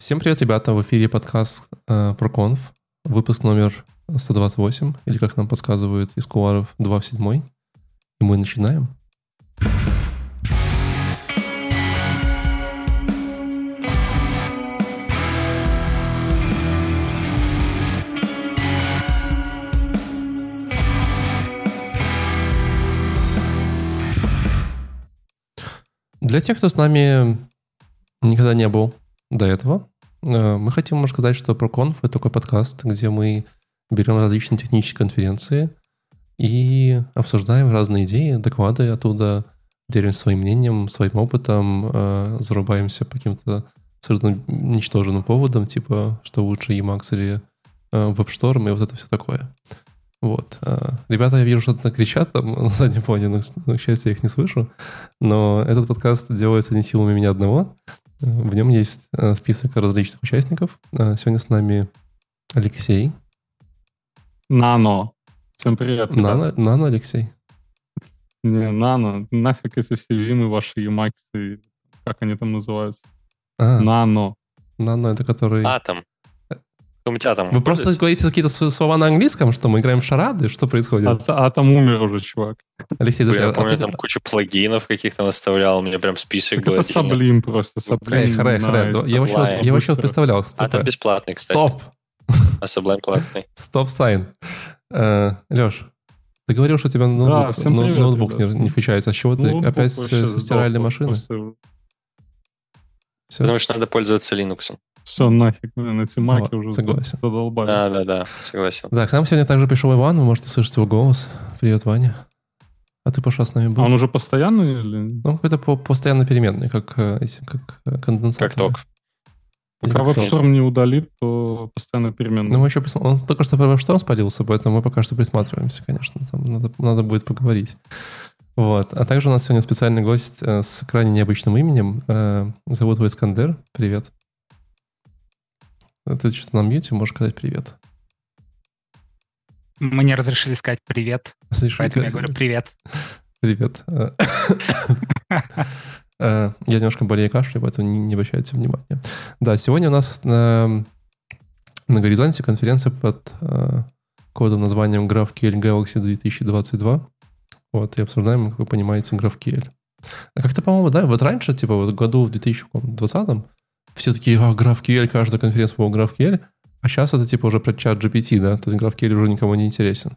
Всем привет, ребята! В эфире подкаст э, ProConf, выпуск номер 128, или как нам подсказывают из куларов, 2 в 7. И мы начинаем. Для тех, кто с нами никогда не был до этого, э, мы хотим рассказать, что ProConf — это такой подкаст, где мы берем различные технические конференции и обсуждаем разные идеи, доклады оттуда, делимся своим мнением, своим опытом, э, зарубаемся по каким-то абсолютно ничтожным поводам, типа, что лучше Emacs или э, WebStorm и вот это все такое. Вот. Ребята, я вижу, что-то кричат там на заднем фоне, но, но, к счастью, я их не слышу. Но этот подкаст делается не силами меня одного. В нем есть э, список различных участников. Э, сегодня с нами Алексей. Нано. Всем привет. Нано, Нано Алексей. Не, Нано. Нафиг эти все вимы ваши, Юмаксы, как они там называются? А, Нано. Нано — это который... Атом. У тебя там Вы просто говорите какие-то слова на английском, что мы играем в шарады? Что происходит? А, а там умер уже чувак. Алексей, Я друзья, а помню, ты- там кучу плагинов каких-то наставлял, у меня прям список Так был. это. Саблим просто. Эй, Саблим. харе, харе, да, Я вообще, Sublime. я вообще представлял. А там Стоп, бесплатный, кстати. стоп, А Sublime платный. стоп, сайн. Леш, ты говорил, что у тебя ноутбук, всем ноут- привет, ноутбук не, ребят. не включается. А с чего ты Ноутбук опять вообще со стиральной машины? просто Все, Потому что надо пользоваться Linux. Все, нафиг, блин, эти маки Вот, уже согласен. задолбали. Да, да, да, согласен. Да, к нам сегодня также пришел Иван, вы можете слышать его голос. Привет, Ваня. А ты, Паша, с нами А был? он уже постоянный или... Ну, какой-то по- постоянно переменный, как, э, эти, как э, конденсаторы. Как ток. Пока ток. веб-шторм не удалит, то постоянно переменный. Ну, мы еще присма- Он только что про WebStorm спалился, поэтому мы пока что присматриваемся, конечно. Там надо, надо будет поговорить. Вот. А также у нас сегодня специальный гость э, с крайне необычным именем. Э, Зовут его Искандер. Привет. Ты что-то на мьюте, можешь сказать привет. Мне разрешили сказать привет, Слышишь, поэтому я говорю привет. Привет. Э, э, Я немножко болею кашлю, поэтому не не обращайте внимания. Да, сегодня у нас на, на горизонте конференция под э, кодовым названием GraphQL Galaxy 2022. Вот, и обсуждаем, как вы понимаете, GraphQL. А как-то, по-моему, да, вот раньше, типа, вот в году в 2020 все такие, а, GraphQL, каждая конференция была GraphQL, а сейчас это, типа, уже про чат GPT, да, то есть GraphQL уже никому не интересен.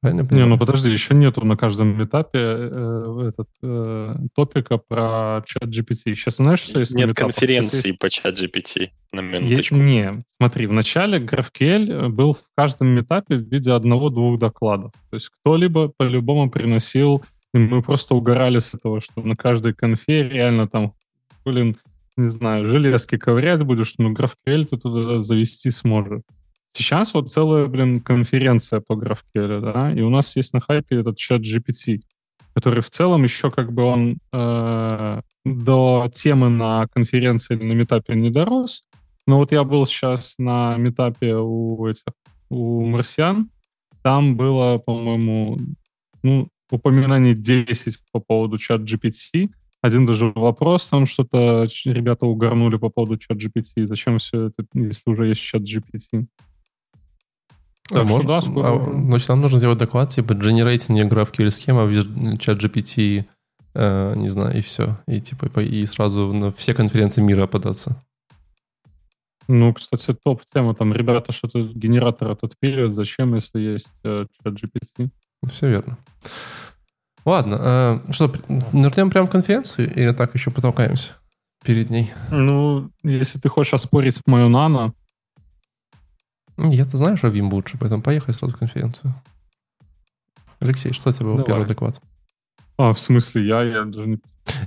Правильно я Не, понимаю? ну подожди, еще нету на каждом этапе э, этот, э, топика про чат GPT. Сейчас знаешь, что есть? Нет конференции есть- по чат GPT на Е- минуточку. Не, смотри, в начале GraphQL был в каждом метапе в виде одного-двух докладов. То есть кто-либо по-любому приносил, и мы просто угорали с этого, что на каждой конфе реально там, блин, не знаю, железки ковырять будешь, но GraphQL ты туда завести сможешь. Сейчас вот целая, блин, конференция по GraphQL, да, и у нас есть на хайпе этот чат GPT, который в целом еще как бы он э, до темы на конференции или на метапе не дорос, но вот я был сейчас на метапе у этих, у марсиан, там было, по-моему, ну, упоминаний 10 по поводу чат GPT, один даже вопрос, там что-то ребята угорнули по поводу чат GPT. Зачем все это, если уже есть чат GPT? А Так что можно- да, скоро а, значит, нам нужно сделать доклад, типа, generating не GraphQL схема, в чат GPT, э, не знаю, и все. И типа, и сразу на все конференции мира податься. Ну, кстати, топ-тема. Там ребята что-то генератор этот пилят. Зачем, если есть э, чат GPT? Все верно. Ладно, э, что, нырнем прямо в конференцию или так еще потолкаемся перед ней? Ну, если ты хочешь оспорить мою нано, Ну, Я-то знаю, что Vim лучше, поэтому поехали сразу в конференцию. Алексей, что у тебя был первый доклад? а, в смысле, я, я даже не...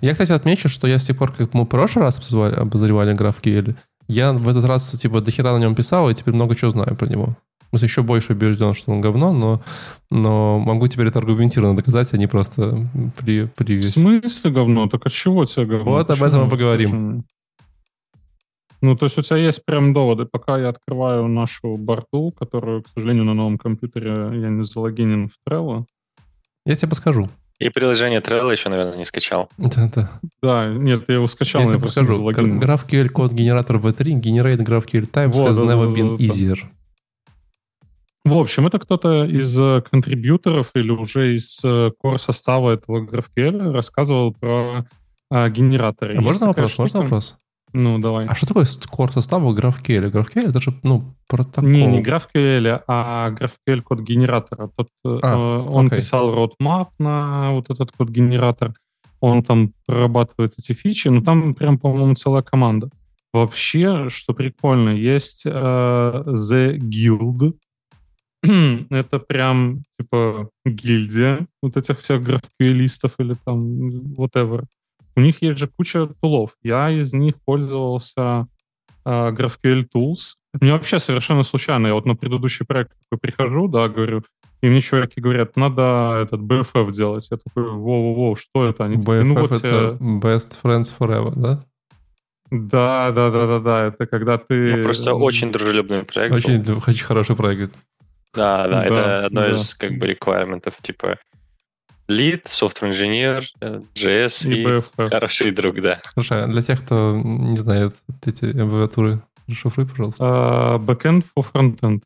Я, кстати, отмечу, что я с тех пор, как мы в прошлый раз обсуждали, обозревали GraphQL, я в этот раз, типа, дохера на нем писал, и теперь много чего знаю про него. В смысле, еще больше убежден, что он говно, но, но могу теперь это аргументированно доказать, а не просто при, В привес. смысле говно? Так от чего тебе говно? Вот об Почему? этом мы поговорим. Ну, то есть у тебя есть прям доводы. Пока я открываю нашу борту, которую, к сожалению, на новом компьютере я не залогинен в Trello. Я тебе подскажу. И приложение Trello еще, наверное, не скачал. Да-да. Да, нет, я его скачал, Я тебе подскажу. GraphQL код генератор V3 generate GraphQL types Вот, has да, never да, been да, да. easier. В общем, это кто-то из э, контрибьюторов или уже из э, core состава этого GraphQL рассказывал про э, генераторы. А Есть можно вопрос? Можно штука- вопрос? Ну, давай. А что такое core состава GraphQL? GraphQL это же, ну, протокол. Не, не GraphQL, а GraphQL код генератора. Тот, А, э, он окей. писал roadmap на вот этот код генератор. Он там прорабатывает эти фичи, но там прям, по-моему, целая команда. Вообще, что прикольно, есть э, The Guild. Это прям типа гильдия вот этих всех графкюэлистов или там whatever. У них есть же куча тулов. Я из них пользовался э, GraphQL Tools. Мне вообще совершенно случайно. Я вот на предыдущий проект такой прихожу, да, говорю, и мне чуваки говорят, надо этот BFF делать. Я такой, воу-воу-воу, что это? Они такие, BFF ну вот это тебе- Best Friends Forever, да? Да, да, да, да, да. Это когда ты... Ну, просто очень дружелюбный проект. был. Очень, очень хороший проект. Да, да, Да, это одно да. из как бы реквайрментов, типа lead, software engineer, э, JS И и, BFF. хороший друг, да. Слушай, для тех, кто не знает эти аббревиатуры, расшифруй, пожалуйста. А, Backend for frontend.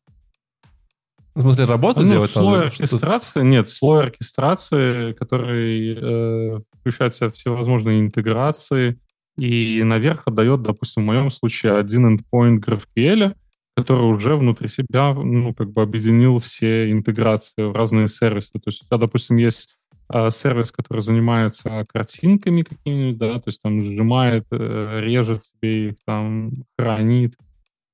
В смысле, работу Ну, делать слой надо? Оркестрации, нет, слой оркестрации, который э, включает в себя всевозможные интеграции и наверх отдает, допустим, в моем случае один endpoint GraphQL, который уже внутри себя, ну, как бы объединил все интеграции в разные сервисы. То есть у тебя, допустим, есть э, сервис, который занимается картинками какими-нибудь, да, то есть там сжимает, э, режет себе их, там, хранит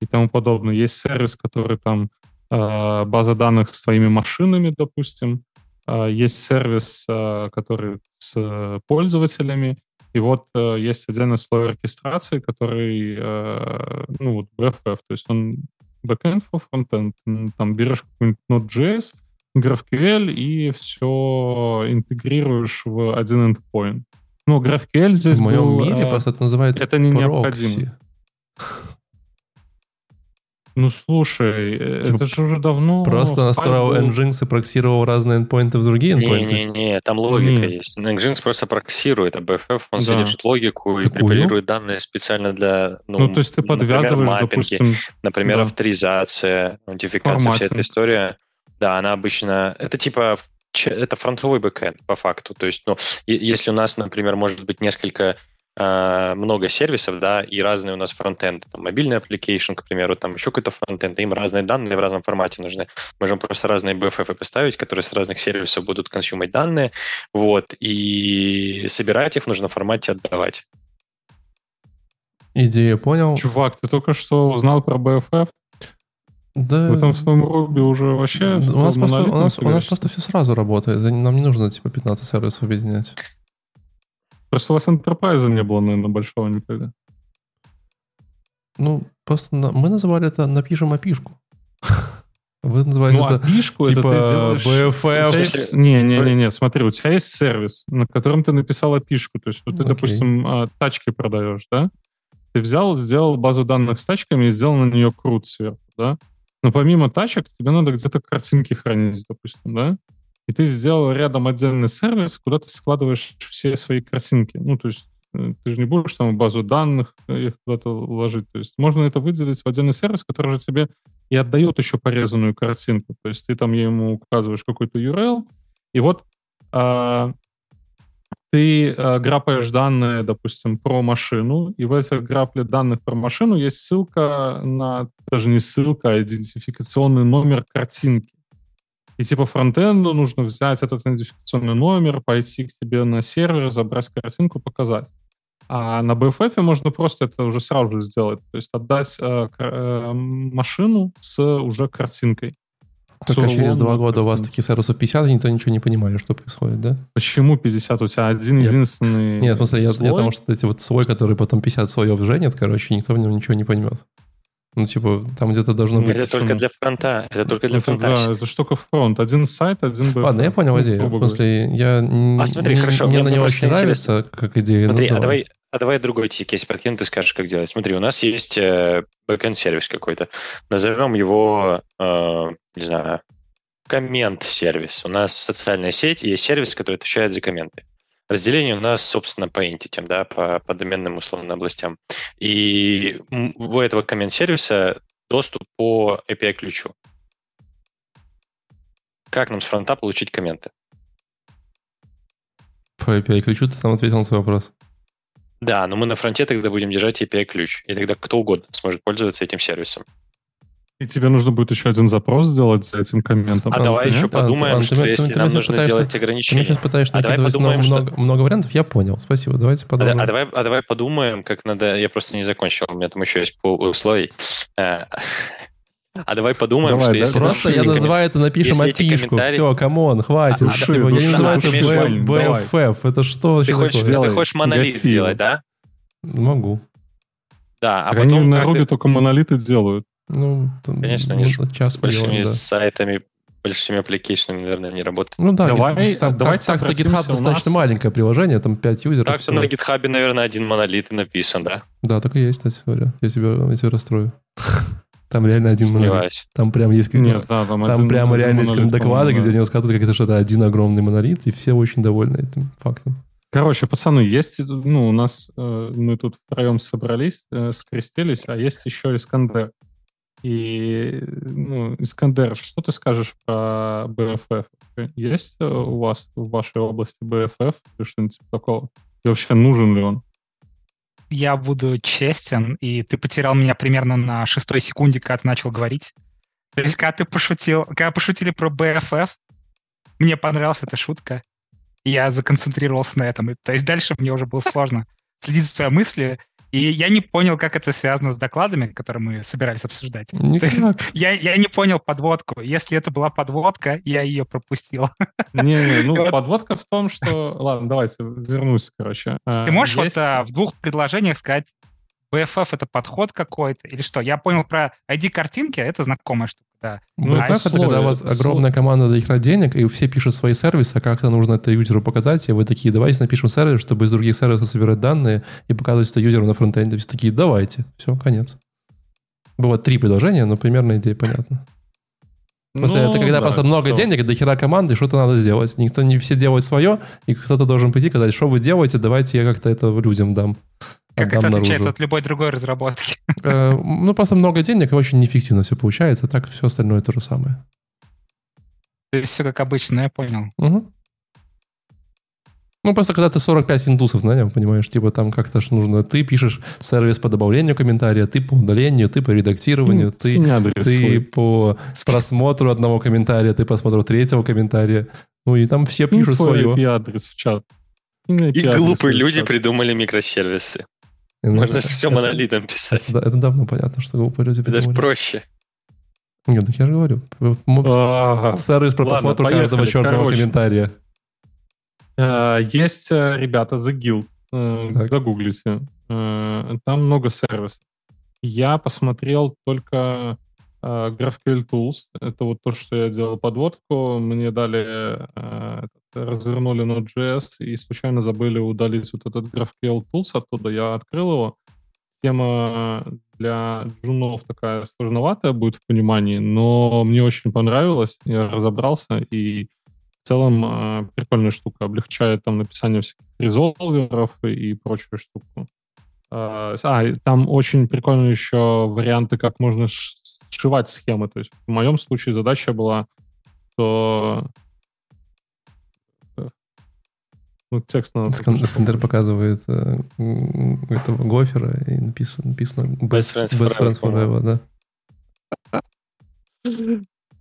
и тому подобное. Есть сервис, который там э, база данных с твоими машинами, допустим. Э, Есть сервис, который с э, пользователями. И вот э, есть отдельный слой оркестрации, который, э, ну, вот BFF, то есть он backend for frontend. Там берешь какой-нибудь Node.js, GraphQL и все интегрируешь в один endpoint. Ну, GraphQL здесь В моем был, мире э, просто это называют это не прокси. необходимо. Ну, слушай, э, Типа это же уже давно... Просто настроил. Nginx и проксировал разные эндпоинты в другие эндпоинты. Не-не-не, там логика Не. есть. Nginx просто проксирует, а BFF, он Да. содержит логику и Какую? препарирует данные специально для, ну, Ну, то есть ты например, подвязываешь, маппинги, допустим... например, да. авторизация, аутентификация, вся эта история. Да, она обычно... Это типа... Это фронтовой бэкэнд, по факту. То есть, ну, если у нас, например, может быть несколько э, много сервисов, да, и разные у нас фронтенды, там, мобильный application, к примеру, там еще какой-то фронтенд, им разные данные в разном формате нужны. Можем просто разные BFF поставить, которые с разных сервисов будут консумить данные, вот, и собирать их в нужном формате отдавать. Идею понял. Чувак, ты только что узнал про BFF? Да. Вы там в своем Руби уже вообще... у нас, просто, у, нас, у нас просто все сразу работает. Нам не нужно типа 15 сервисов объединять. Просто у вас Enterprise не было, наверное, большого никогда. Ну, просто на- мы называли это напишем опишку. Вы называете Ну, это пишку это типа ты делаешь... BFF. Не-не-не, смотри, у тебя есть сервис, на котором ты написал пишку. То есть вот ты, Окей. допустим, а, тачки продаешь, да? Ты взял, сделал базу данных с тачками и сделал на нее крут сверху, да? Но помимо тачек тебе надо где-то картинки хранить, допустим, да? И ты сделал рядом отдельный сервис, куда ты складываешь все свои картинки. Ну, то есть э, ты же не будешь там базу данных э, их куда-то ложить. То есть можно это выделить в отдельный сервис, который же тебе и отдает еще порезанную картинку. То есть ты там ему указываешь какой-то URL, и вот а, ты а, грапаешь данные, допустим, про машину, и в этих грапле данных про машину есть ссылка на, даже не ссылка, а идентификационный номер картинки. И типа фронтенду нужно взять этот идентификационный номер, пойти к тебе на сервер, забрать картинку, показать. А на BFF можно просто это уже сразу же сделать. То есть отдать э, э, машину с уже картинкой. Только С через два года у вас таких сервисов 50, и никто ничего не понимает, что происходит, да? Почему 50? У тебя один Нет. единственный Нет, в смысле, я, я потому что эти вот свой, который потом 50 слоев женит, короче, никто в нем ничего не поймет. Ну, типа, там где-то должно быть... Это только для фронта. Это только для Это, фронта. да, это штука фронт. Один сайт, один BFF. Ладно, я понял Ну, идею. В смысле, я... А смотри, мне, хорошо, Мне мне на не просто очень интересно. нравится, как идея. ну, Смотри, а давай. а давай другой тебе кейс подкину, ты скажешь, как делать. Смотри, у нас есть э, бэкэнд сервис какой-то. Назовем его, э, не знаю, коммент-сервис. У нас социальная сеть и есть сервис, который отвечает за комменты. Разделение у нас, собственно, по entity, да, по, по доменным условным областям. И у этого коммент-сервиса доступ по API-ключу. Как нам с фронта получить комменты? По API-ключу ты сам ответил на свой вопрос. Да, но мы на фронте тогда будем держать API-ключ, и тогда кто угодно сможет пользоваться этим сервисом. И тебе нужно будет еще один запрос сделать за этим комментом. А, а давай еще подумаем, а, что ты, если ты, нам ты нужно пытаешься, сделать ограничения. Ты сейчас пытаешься а накидывать подумаем, много, что... много вариантов, я понял. Спасибо, давайте подумаем. А, а, давай, а давай подумаем, как надо... Я просто не закончил, у меня там еще есть пол условий. Э, а давай подумаем, давай, что да, если... Просто я называю это, напишем API шку. Комментарии... Все, come on, хватит. А, типа, я не называю это BFF. Это что вообще ты хочешь, такое? Ты хочешь монолит сделать, да? Могу. Да, а потом... Они на Ruby только монолиты делают. Ну, там, Конечно, они ну, час с большими делаем, да. сайтами, большими application ами, наверное, не работают. Ну да, давай, там, давайте так, так GitHub достаточно нас... маленькое приложение, там 5 юзеров. Так, все на GitHub, наверное, один монолит и написан, да? Да, так и есть, кстати говоря. Я тебя, я тебя расстрою. Там реально один монолит. Там прям есть... Нет, да, там, там один, прямо один реально есть доклады, где они рассказывают, как это что-то один огромный монолит, и все очень довольны этим фактом. Короче, пацаны, есть, ну, у нас, э, мы тут втроем собрались, э, скрестились, а есть еще Искандер. И, ну, Искандер, что ты скажешь про BFF? Есть у вас в вашей области BFF или что-нибудь типа такого? И вообще нужен ли он? Я буду честен, и ты потерял меня примерно на шестой секунде, когда ты начал говорить. То есть, когда ты пошутил, когда пошутили про BFF, мне понравилась эта шутка, я законцентрировался на этом. То есть дальше мне уже было сложно следить за своей мыслью, и я не понял, как это связано с докладами, которые мы собирались обсуждать. Я, я не понял подводку. Если это была подводка, я ее пропустил. Не-не, ну подводка в том, что... Ладно, давайте вернусь, короче. А, Ты можешь Есть... вот а, в двух предложениях сказать, BFF это подход какой-то или что? Я понял про ID-картинки, это знакомая штука, да. Ну, а это когда у вас огромная команда дохера денег, и все пишут свои сервисы, а как-то нужно это юзеру показать, и вы такие, давайте напишем сервис, чтобы из других сервисов собирать данные и показывать это юзеру на фронтенде. Все такие, давайте. Все, конец. Бывает три предложения, но примерно идея понятна. Просто ну, это когда да, просто много что? денег, до хера команды, что-то надо сделать. Никто не все делает свое, и кто-то должен прийти и сказать, что вы делаете, давайте я как-то это людям дам. Как это отличается от любой другой разработки? Э, ну, просто много денег, и очень неэффективно все получается. Так все остальное то же самое. То есть все как обычно, я понял. Угу. Ну, просто когда ты 45 индусов нанял, понимаешь, типа там как-то ж нужно, ты пишешь сервис по добавлению комментария, ты по удалению, ты по редактированию, ну, ты, ты по просмотру одного комментария, ты по просмотру третьего комментария. Ну, и там все пишут свое. адрес в чат. И глупые люди придумали микросервисы. Можно это, все монолитом писать. Это, это давно понятно, что глупые люди придумали. Даже проще. Нет, так я же говорю. Сервис про просмотр каждого черного комментария. Э, есть э, ребята The Guild, э, загуглите. Там много сервисов. Я посмотрел только GraphQL Tools. Это вот то, что я делал подводку. Мне дали, развернули Node.js и случайно забыли удалить вот этот GraphQL Tools оттуда. Я открыл его. Тема для джунов такая сложноватая будет в понимании, но мне очень понравилось. Я разобрался и в целом э, прикольная штука, облегчает там написание всяких резолверов и, прочую штуку. Э, а, там очень прикольные еще варианты, как можно сшивать схемы. То есть в моем случае задача была, что ну, текст надо... Искандер показывает э, этого Гофера, и написано, написано Best, Friends, best friends Forever,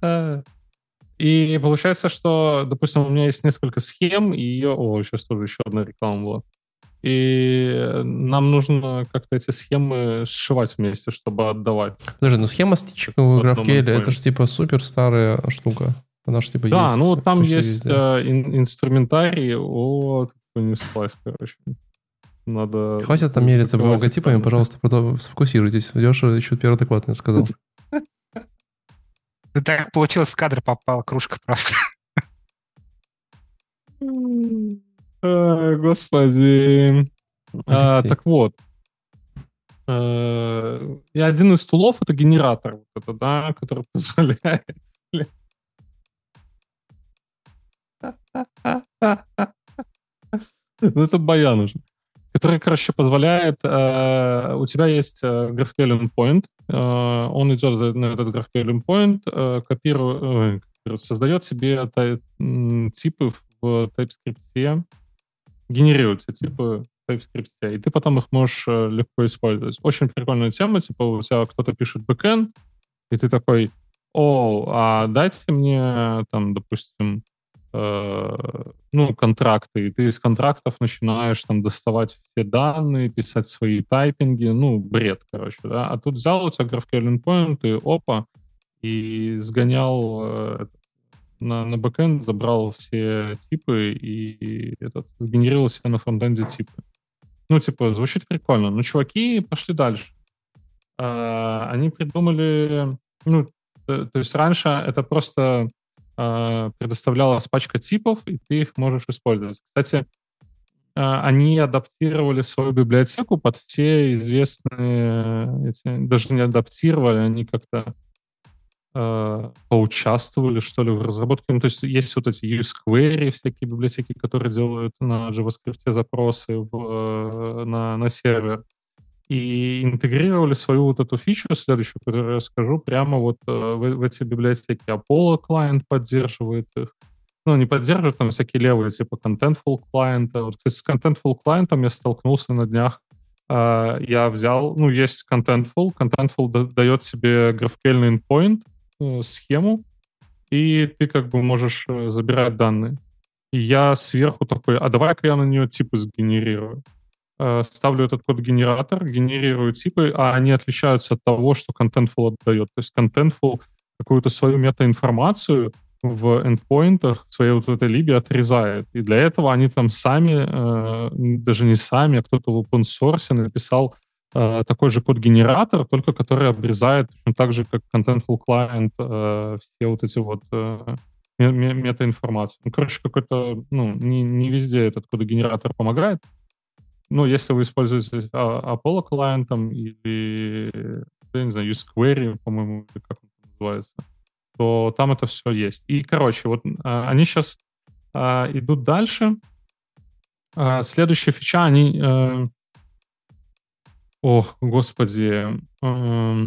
да. И получается, что, допустим, у меня есть несколько схем, и ее... О, сейчас тоже еще одна реклама была. И нам нужно как-то эти схемы сшивать вместе, чтобы отдавать. Подожди, ну схема стичек в GraphQL, это же типа супер старая штука. Она же типа да, есть. Да, ну там есть э, ин- инструментарий, вот, понеслась, короче. Надо... Хватит там мериться логотипами, пожалуйста, сфокусируйтесь. Леша еще первый доклад мне сказал. Так получилось, в кадр попала кружка просто. Господи. А, так вот. Э, и один из тулов это генератор, вот это, да, который позволяет Ну, это баян уже. Который, короче, позволяет... Э, у тебя есть э, GraphQL endpoint, э, он идет на этот GraphQL endpoint, э, копирует, э, создает себе тай, типы в TypeScript, генерирует эти типы TypeScript, и ты потом их можешь э, легко использовать. Очень прикольная тема, типа у тебя кто-то пишет бэкэнд, и ты такой, о, а дайте мне, там, допустим, э, ну, контракты, и ты из контрактов начинаешь там доставать все данные, писать свои тайпинги, ну, бред, короче, да. А тут взял у тебя GraphQL endpoint, и опа, и сгонял э, на, на бэкэнд, забрал все типы и, и этот, сгенерировал себе на фронтенде типы. Ну, типа, звучит прикольно. Но чуваки пошли дальше. Э, они придумали, ну, то, то есть раньше это просто э, предоставлялась пачка типов, и ты их можешь использовать. Кстати, э, они адаптировали свою библиотеку под все известные, эти, даже не адаптировали, они как-то э, поучаствовали, что ли, в разработке. Ну, то есть есть вот эти useQuery, всякие библиотеки, которые делают на JavaScript запросы в, э, на, на сервер и интегрировали свою вот эту фичу следующую, которую я скажу, прямо вот э, в, в эти библиотеки. Apollo клиент поддерживает их. Ну, не поддерживает там всякие левые, типа Contentful клиента. Вот, кстати, с Contentful клиентом я столкнулся на днях. Э, я взял, ну, есть Contentful. Contentful дает себе GraphQL endpoint, схему, и ты как бы можешь э, забирать данные. И я сверху такой, а давай-ка я на нее типы сгенерирую. Э, ставлю этот код-генератор, генерирую типы, а они отличаются от того, что Contentful отдает. То есть Contentful какую-то свою метаинформацию в эндпоинтах своей вот этой либе отрезает. И для этого они там сами, э, даже не сами, а кто-то в open source написал э, такой же код-генератор, только который обрезает так же, как Contentful Client, э, все вот эти вот э, метаинформацию. Ну, короче, какой-то, ну, не, не везде этот код-генератор помогает, ну, если вы используете а, Apollo клиентом или, я не знаю, useQuery, по-моему, или как он называется, то там это все есть. И, короче, вот а, они сейчас идут дальше. Следующая фича, они... Ох, господи. А,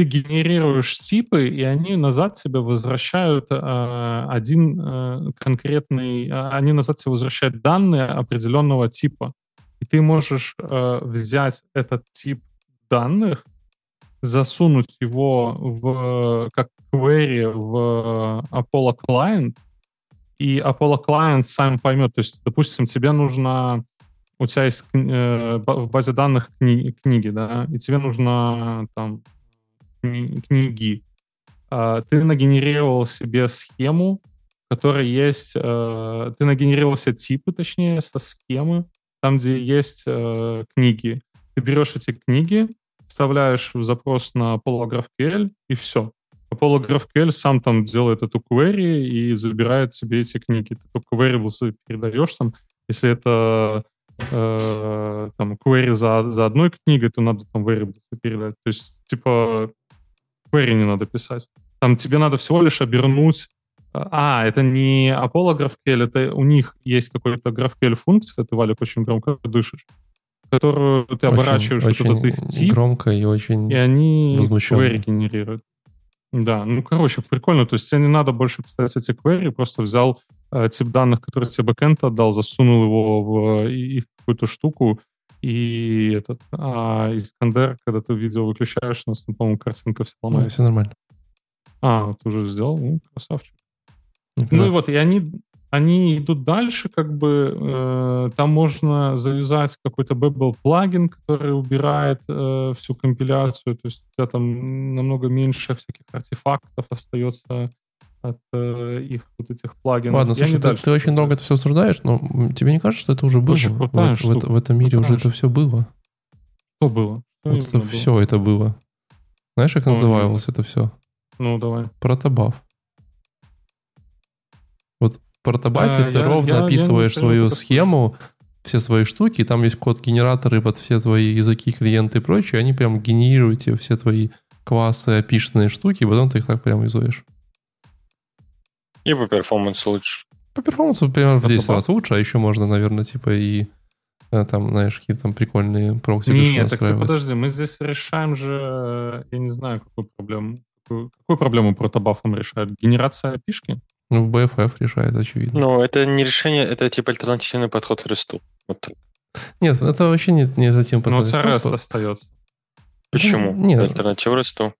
ты генерируешь типы, и они назад тебе возвращают э, один э, конкретный, э, они назад тебе возвращают данные определенного типа. И ты можешь взять этот тип данных, засунуть его в, как query в Apollo Client, и Apollo Client сам поймет. То есть, допустим, тебе нужно... У тебя есть э, в базе данных кни, книги, да, и тебе нужно там кни, книги. Э, ты нагенерировал себе схему, которая есть... Э, ты нагенерировал себе типы, точнее, со схемы, там, где есть э, книги. Ты берешь эти книги, вставляешь в запрос на Apollo GraphQL, и все. Apollo GraphQL сам там делает эту query и забирает себе эти книги. Ты только variables передаешь там. Если это э, там query за, за одной книгой, то надо там variables передать. То есть, типа, query не надо писать. Там тебе надо всего лишь обернуть а, это не Apollo GraphQL, это у них есть какой-то GraphQL функция, ты, Валик, очень громко дышишь, которую ты очень, оборачиваешь очень вот этот их тип. громко и очень И они query генерируют. Да, ну, короче, прикольно. То есть тебе не надо больше писать эти query, просто взял тип данных, который тебе бэкэнд отдал, засунул его в, и, в какую-то штуку, и этот, а Искандер, когда ты видео выключаешь, у нас там, по-моему, картинка вся ломается. Да, все нормально. А, вот уже сделал, ну, красавчик. Ну и вот, и они, они идут дальше, как бы э, там можно завязать какой-то Babel плагин, который убирает э, всю компиляцию, то есть у тебя там намного меньше всяких артефактов остается от э, их вот этих плагинов. Ладно, слушай, ты, ты очень долго это все обсуждаешь, но тебе не кажется, что это уже было? Очень в, в, в, этом мире уже это все было? Что было? Что вот это было? все это было. Знаешь, как называлось это все? Ну, давай. Протобаф. Вот в портобафе а, ты я, ровно я, описываешь я свою схему, все свои штуки, там есть код-генераторы под все твои языки, клиенты и прочее, они прям генерируют тебе все твои классы, опишенные штуки, и потом ты их так прям изуешь. И по перформансу лучше. По перформансу примерно в 10 Protobuf? раз лучше, а еще можно, наверное, типа и э, там, знаешь, какие-то там прикольные прокси Нет, так подожди, мы здесь решаем же, я не знаю, какую проблему. Какую, какую проблему протобафом решают? Генерация опишки? Ну, в BFF решает, очевидно. Ну, это не решение, это типа альтернативный подход к ресту. Вот так. Нет, это вообще не, не тем Ну, у подходит. тебя Стоп. REST остается. Почему? Нет. Альтернатива ресту.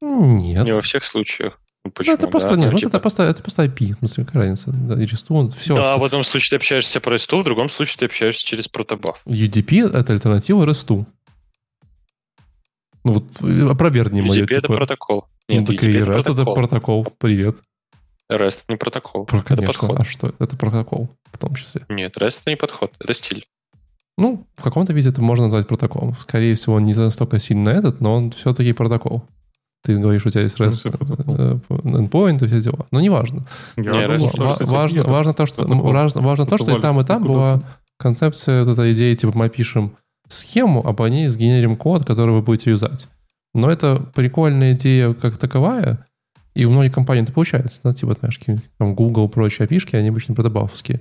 Нет. Не во всех случаях. Ну, Ну, почему? это просто, да? нет, Ну, ну, типа, это просто, это просто IP. В смысле, какая разница? Да, и REST, все, да, что... в одном случае ты общаешься по ресту, в другом случае ты общаешься через протобаф. UDP — это альтернатива REST. Ну вот, э, опровергни мое, UDP это типа. протокол. Ну, Нет, так UDP и это REST это протокол. протокол. Привет. REST не протокол. Про, Это конечно. подход. А что? Это протокол в том числе. Нет, REST это не подход, это стиль. Ну, в каком-то виде это можно назвать протоколом. Скорее всего, он не настолько сильно этот, но он все-таки протокол. Ты говоришь, у тебя есть Ну, REST, всё протокол. э, endpoint и все дела. Но неважно. Я Не, думал, REST что Ва- это важно, важно то, что, ну, важно, важно то, что и там, и там была концепция, вот эта идея, типа, мы пишем схему, а по ней сгенерим код, который вы будете юзать. Но это прикольная идея как таковая, и у многих компаний это получается. Да, типа, знаешь, там Google, прочие опишки, они обычно продабафовские.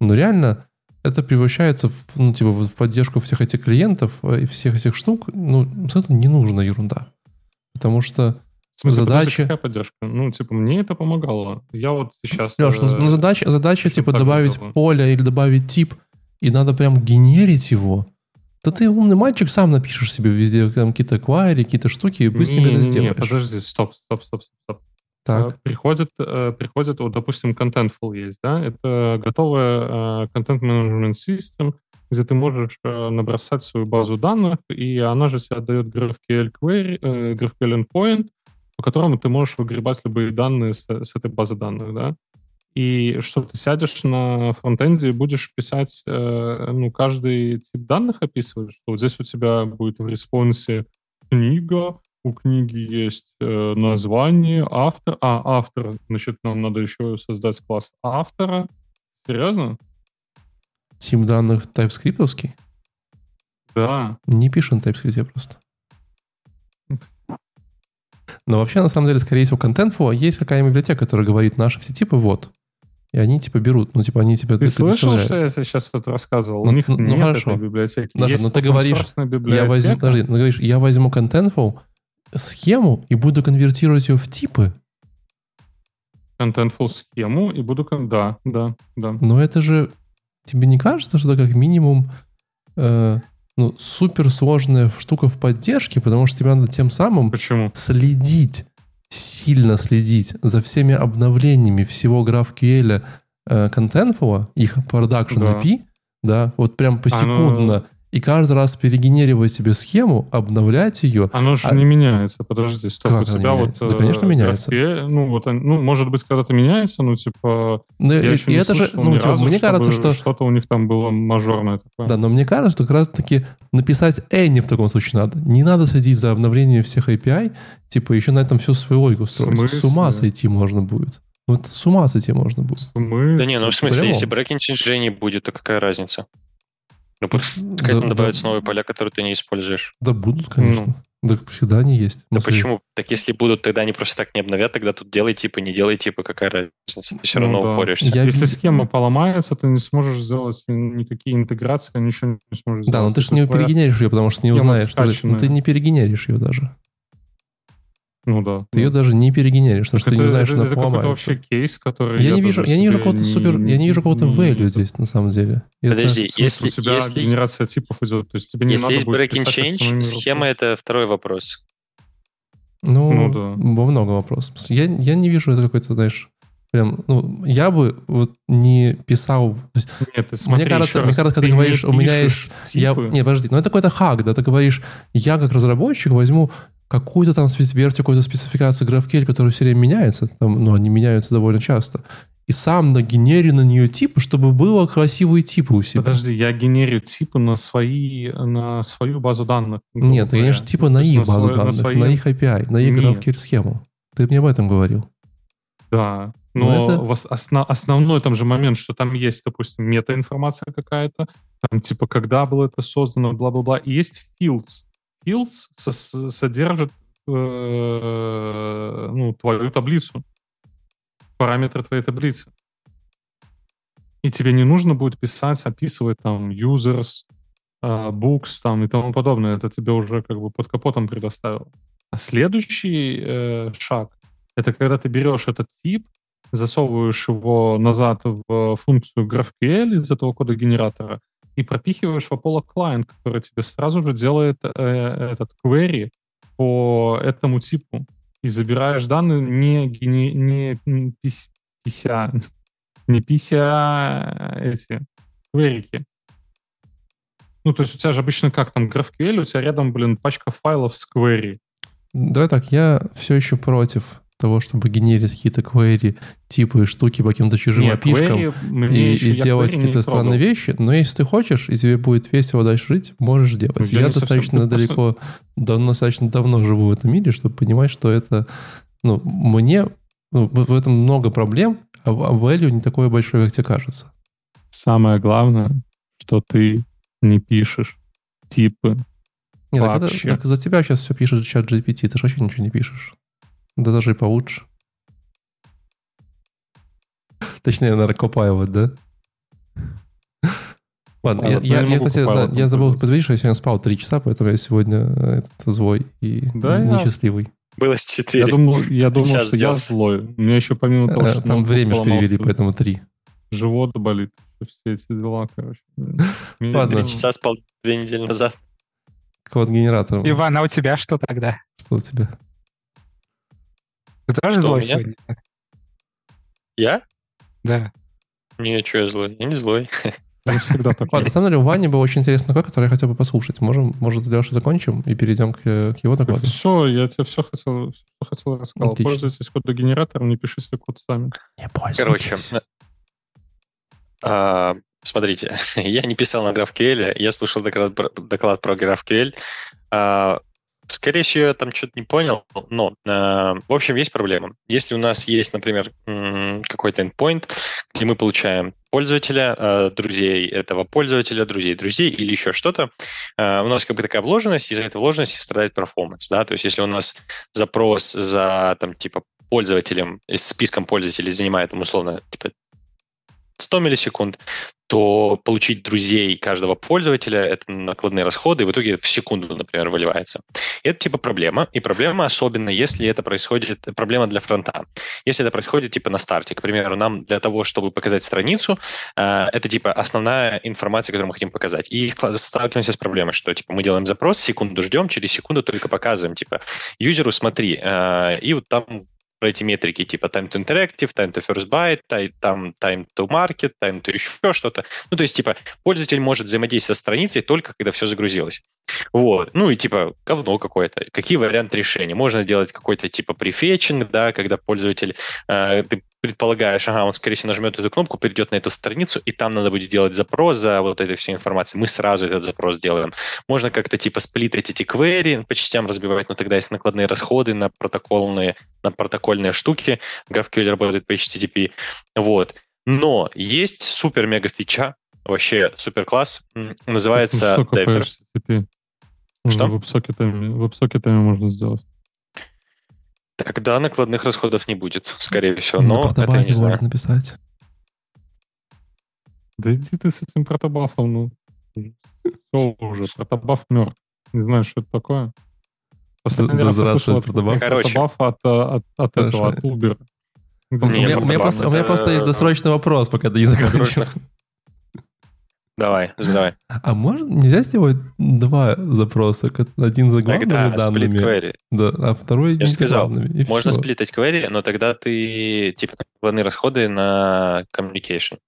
Но реально это превращается в, ну, типа, в в поддержку всех этих клиентов э, и всех этих штук. Ну, это не нужна ерунда. Потому что В смысле, задача- какая поддержка? Ну, типа, мне это помогало. Я вот сейчас... Леш, ну, э, ну задача, задача типа добавить делаю. поле или добавить тип, и надо прям генерить его. Да ты умный мальчик, сам напишешь себе везде там какие-то квайри, какие-то штуки, и быстренько это не-не-не, сделаешь. подожди, стоп, стоп, стоп, стоп. Так, Э, Приходит, э, приходит, вот, допустим, Contentful есть, да? Это готовая management system, где ты можешь э, набросать свою базу данных, и она же тебе отдает GraphQL query, э, GraphQL endpoint, по которому ты можешь выгребать любые данные с, с этой базы данных, да? И что ты сядешь на фронтенде и будешь писать, э, ну, каждый тип данных описывать, что вот здесь у тебя будет в респонсе книга, у книги есть э, название, автор. А, автор, значит, нам надо еще создать класс автора. Серьезно? Тип данных TypeScript. Да. Не пишем на TypeScript просто. Но вообще, на самом деле, скорее всего, Contentful есть какая-нибудь библиотека, которая говорит, наши все типы вот. И они типа берут, ну типа они тебе Ты слышал, что я сейчас вот рассказывал? Ну, у них ну, ну, нет хорошо. этой библиотеки. Даша, есть ну ты говоришь, Я возьму, подожди, ну, говоришь, я возьму Contentful схему и буду конвертировать ее в типы. Contentful схему и буду... Да, да, да. Но это же тебе не кажется, что это как минимум э, ну, суперсложная штука в поддержке, потому что тебе надо тем самым Почему? следить, сильно следить за всеми обновлениями всего GraphQL э, Contentful, их Production Да. API, да, вот прям посекундно, Оно- и каждый раз перегенерировать себе схему, обновлять ее. Оно же А- не меняется. Подожди, стоп. Как у тебя вот... меняется? Да, э, конечно, меняется. GraphQL, ну, вот, ну, может быть, когда-то меняется, ну, типа... Ну, Я и, еще и не это же, ну, ни типа, разу, мне кажется, что что-то у них там было мажорное такое. Да, но мне кажется, что как раз-таки написать Any в таком случае надо. Не надо следить за обновлениями всех API, типа еще на этом всю свою логику строить. С ума сойти можно будет. Ну, это с ума сойти можно будет. Да не, ну в смысле, По-любому. если breaking не будет, то какая разница? Ну, Да, да, добавятся новые поля, которые ты не используешь. Да будут, конечно. Да всегда они есть. Да смысле, почему? Так если будут, тогда они просто так не обновят, тогда тут делай типа, не делай типа, какая разница? Ты все Ну равно да. упорешься. Я Если схема поломается, ты не сможешь сделать никакие интеграции, ничего не сможешь Да, но сделать. ты же не перегенеришь ее, потому что не узнаешь. Подожди, Ну, ты не перегенеришь ее даже. Ну да. Ты ее даже не перегенеришь, потому что ты не это, узнаешь, это, что она это поломается. вообще кейс, который Я, не вижу, я не вижу какого-то супер, я не вижу какого-то value здесь, на самом деле. Это- Подожди, если, у тебя если, генерация типов идет, то есть тебе не если надо есть будет breaking change, схема это второй вопрос. Ну, Ну да. во много вопросов. Я, я не вижу это какой-то, знаешь, прям, ну, я бы вот не писал... то есть Нет, ты смотри, кажется- еще мне раз, кажется, когда ты говоришь, у меня Я, типы, не, подожди, ну это какой-то хак, да, ты говоришь, я как разработчик возьму какую-то там версию какой-то спецификации GraphQL, которая все время меняется, там, ну, они меняются довольно часто, и сам нагенерю на нее типы, чтобы было красивые типы у себя. Подожди, я генерю типы на свои, на свою базу данных. Нет, говоря. конечно, типа на их базу свой- данных, свои- на их API, на их Нет. GraphQL схему. Ты мне об этом говорил. Да. Ну, Но это- вос- осно- основной там же момент, что там есть, допустим, метаинформация какая-то, там типа когда было это создано, бла-бла-бла. И есть fields. Fields со- содержит э, ну, твою таблицу, параметры твоей таблицы. и тебе не нужно будет писать, описывать там users, uh, books там и тому подобное. Это тебе уже как бы под капотом предоставил. А следующий э, шаг — это когда ты берешь этот тип, засовываешь его назад в функцию GraphQL из этого кода генератора и пропихиваешь в Apollo Client, который тебе сразу же делает э, этот query по этому типу и забираешь данные не, не, не пися, не пися эти кверики. Ну, то есть у тебя же обычно как там GraphQL, у тебя рядом, блин, пачка файлов с query. Давай так, я все еще против того, чтобы генерить какие-то query, типы и штуки по каким-то чужим Нет, опишкам query, и, еще, и делать какие-то странные вещи, но если ты хочешь, и тебе будет весело дальше жить, можешь делать. Ну, я я совсем- достаточно просто- далеко, давно, достаточно давно живу в этом мире, чтобы понимать, что это, ну, мне, ну, в, этом много проблем, а, а value не такое большое, как тебе кажется. Самое главное, что ты не пишешь типы. Не, так, это- Вообще. так за тебя сейчас все пишет чат GPT, ты же вообще ничего не пишешь. Да даже и получше. Точнее, наверное, Copilot, да? Ладно, я, Copilot. я, Я кстати, да, я забыл предупредить, что я сегодня спал 3 часа, поэтому я сегодня э, этот, злой и Да, я- несчастливый. Было с 4. Я думал, я думал Сейчас что я сделал. злой. У меня еще помимо того, Э, что Там время перевели, поэтому 3. живот болит. Все эти дела, короче. Ладно. Три часа спал две недели назад. Код генератор. Иван, а у тебя что тогда? Что у тебя? Ты тоже Что, злой меня? сегодня? Я? Да. Не, что я злой? Я не злой. Ну, всегда так. Ладно, на самом деле у Вани был очень интересный такой, который я хотел бы послушать. Можем, может, Леша, закончим и перейдем к, к его докладу? Все, я тебе все хотел, все хотел рассказал. Отлично. Пользуйтесь кодогенератором, не пишите код сами. Не Короче, а, смотрите, я не писал на GraphQL, я слушал доклад, про- доклад про GraphQL. А, Скорее всего, я там что-то не понял, но, а, в общем, есть проблема. Если у нас есть, например, какой-то endpoint, где мы получаем пользователя, а, друзей этого пользователя, друзей друзей или еще что-то, а, у нас как бы такая вложенность, из-за этой вложенности страдает перформанс. Да? То есть если у нас запрос за там, типа, пользователем, с списком пользователей занимает, там, условно, типа, 100 миллисекунд, то получить друзей каждого пользователя – это накладные расходы, и в итоге в секунду, например, выливается. Это типа проблема, и проблема особенно, если это происходит, проблема для фронта. Если это происходит типа на старте, к примеру, нам для того, чтобы показать страницу, э, это типа основная информация, которую мы хотим показать. И сталкиваемся с проблемой, что типа мы делаем запрос, секунду ждем, через секунду только показываем, типа, юзеру смотри, э, и вот там про эти метрики типа time to interactive, time to first byte, там time to market, time to еще что-то. Ну, то есть, типа, пользователь может взаимодействовать со страницей только когда все загрузилось. Вот. Ну и типа говно какое-то. Какие варианты решения? Можно сделать какой-то типа префетчинг, да, когда пользователь, э, ты предполагаешь, ага, он, скорее всего, нажмет эту кнопку, перейдет на эту страницу, и там надо будет делать запрос за вот этой всей информацией. Мы сразу этот запрос делаем. Можно как-то типа сплитать эти query, по частям разбивать, но тогда есть накладные расходы на протокольные, на протокольные штуки. GraphQL работает по HTTP. Вот. Но есть супер-мега фича, вообще супер класс, называется? Что? Веб-сокетами, веб-сокетами можно сделать. Тогда накладных расходов не будет, скорее всего, На но это я не знаю. можно написать. Да иди ты с этим протобафом, ну. Все уже, протобаф мертв. Не знаю, что это такое. Последний Да раз я слышал от- протобаф. Короче. протобаф от, э, от, от этого, от Uber. У Не, меня, у меня просто, у меня это- просто есть досрочный вопрос, пока ты не закончил. Давай, задавай. А можно, нельзя сделать два запроса? как Один за главными Тогда сплит данными, query. да, а второй Я не сказал, главными, и Можно всё. сплитать query, но тогда ты, типа, накладные расходы на communication.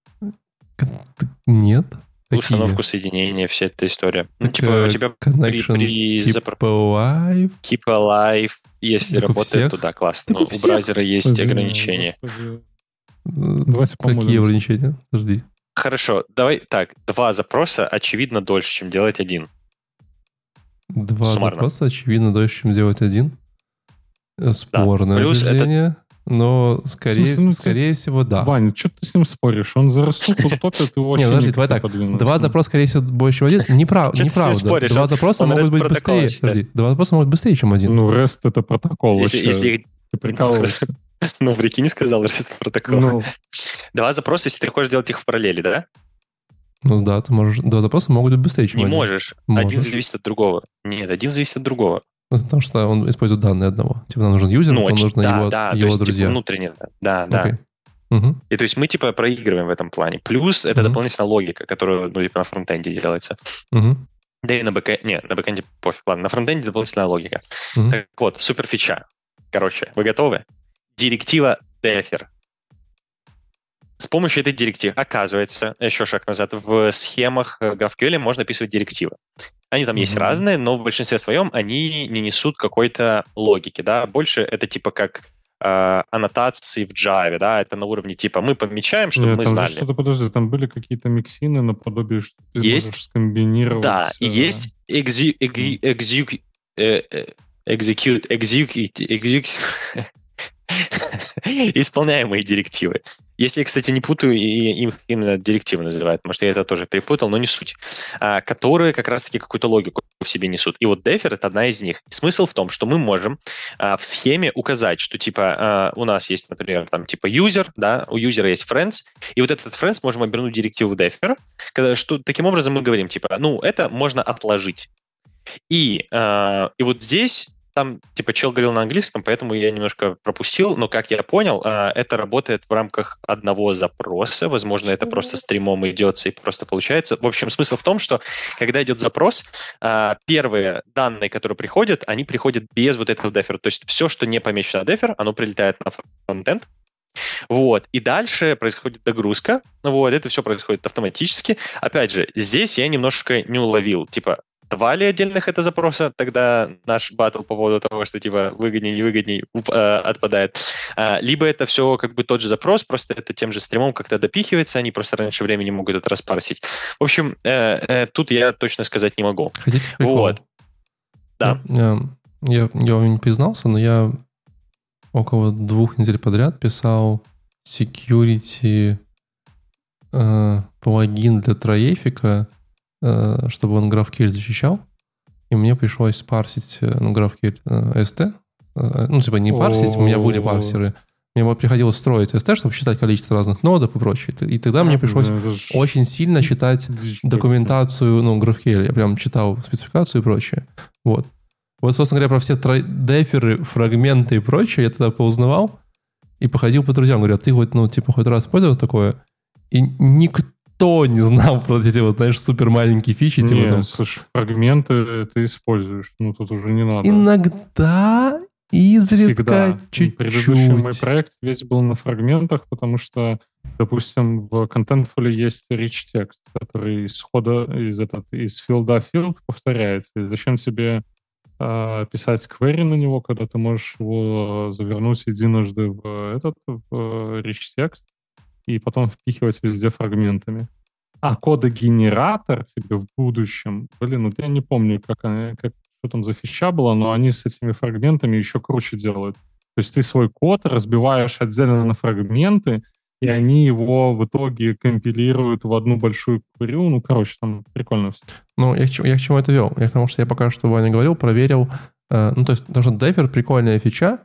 Нет. Какие? Установку соединения, вся эта история. Ну, типа, э, у тебя при типа запро- live. keep alive, если Так работает, всех. то да, классно. Так у Но у браузера есть Господи, ограничения. господи. Давайте Какие ограничения? Подожди. Хорошо, давай так, два запроса, очевидно, дольше, чем делать один. Два Суммарно. запроса, очевидно, дольше, чем делать один. Э, Спорное Плюс это- утверждение, но скорее, смысле, ну, ты- скорее всего, да. Ваня, что ты с ним споришь? Он за рассылку топит и очень... Не, подожди, давай так. подвинуть. Два запроса, скорее всего, больше, чем один. Ты неправда. споришь? Два запроса могут быть быстрее. Подожди, два запроса могут быть быстрее, чем один. Ну, REST это протокол Если, если их- Ты прикалываешься. Ну, прикинь, сказал REST протокол. Ну, Два запроса, если ты хочешь делать их в параллели, да? Ну да, ты можешь... Два запроса могут быть быстрее, чем Не один. можешь. Один Можешь. зависит от другого. Нет, один зависит от другого. Ну, Потому что он использует данные одного. Типа нам нужен юзер, Ну, оч- нужно да, его, да, то его есть, типа, друзья. внутренне. Да, да. Окей. Мгм. И то есть мы типа проигрываем в этом плане. Плюс это Мгм. дополнительная логика, которая ну, типа, на фронтенде делается. Мгм. Да и на бэкэнде... Нет, на бэкэнде пофиг. Ладно, на фронтенде дополнительная логика. Мгм. Так вот, супер фича. Короче, вы готовы? Директива Defer. С помощью этой директивы, оказывается, еще шаг назад, в схемах GraphQL можно описывать директивы. Они там есть Мгм. разные, но в большинстве своем они не несут какой-то логики, да, больше это типа как э, аннотации в Java, да, это на уровне типа мы помечаем, чтобы нет, мы там знали. что-то, подожди, там были какие-то миксины наподобие, что ты Есть. можешь скомбинировать. Да, и э, есть э, э, execute, execute, execute, исполняемые директивы. Если я, кстати, не путаю, и их именно директивы называют, может, я это тоже перепутал, но не суть. А, которые как раз-таки какую-то логику в себе несут. И вот Defer — это одна из них. Смысл в том, что мы можем а, в схеме указать, что типа а, у нас есть, например, там типа user, да, у юзера есть friends, и вот этот friends можем обернуть директиву когда, что таким образом мы говорим, типа, ну, это можно отложить. И, э, и вот здесь там, типа, чел говорил на английском, поэтому я немножко пропустил, но, как я понял, э, это работает в рамках одного запроса. Возможно, это просто стримом идется и просто получается. В общем, смысл в том, что когда идет запрос, э, первые данные, которые приходят, они приходят без вот этого дефера. То есть все, что не помечено дефер, оно прилетает на фронтенд, вот. И дальше происходит догрузка. Вот. Это все происходит автоматически. Опять же, здесь я немножко не уловил. Типа, два ли отдельных это запроса, тогда наш батл по поводу того, что типа выгоднее, не выгоднее уп- э, отпадает. А, либо это все как бы тот же запрос, просто это тем же стримом как-то допихивается, они просто раньше времени могут это распарсить. В общем, э, э, тут я точно сказать не могу. Хотите прикол? Вот. Да. Я, я, я вам не признался, но я около двух недель подряд писал security э, плагин для троефика, чтобы он GraphQL защищал. И мне пришлось парсить э, ну, GraphQL э, ST. Э, ну, типа не парсить, у меня были парсеры. Мне приходилось строить ST, чтобы считать количество разных нодов и прочее. И тогда мне пришлось очень сильно считать дичь документацию, ну, GraphQL. Я прям читал спецификацию и прочее. Вот. Вот, собственно говоря, про все тро- деферы, фрагменты и прочее я тогда поузнавал и походил по друзьям. Говорю, а ты хоть, ну, типа, хоть раз использовал такое? И никто не знал про эти вот, знаешь, супер маленькие фичи. Типа, Не, там, слушай, фрагменты ты используешь. Ну, тут уже не надо. иногда, изредка, Всегда. Предыдущий мой чуть-чуть. проект весь был на фрагментах, потому что, допустим, в Contentful есть rich текст, который из хода, из, этот, из филда в field повторяется. И зачем тебе э, писать query на него, когда ты можешь его завернуть единожды в этот в rich текст и потом впихивать везде фрагментами. А кодогенератор тебе в будущем, блин, вот я не помню, как, они, как что там за фича была, но они с этими фрагментами еще круче делают. То есть ты свой код разбиваешь отдельно на фрагменты, и они его в итоге компилируют в одну большую query. Ну, короче, там прикольно все. Ну, я к, чему, я к чему это вел? Я к тому, что я пока что Ваня говорил, проверил. э, ну, то есть, что Дефер прикольная фича,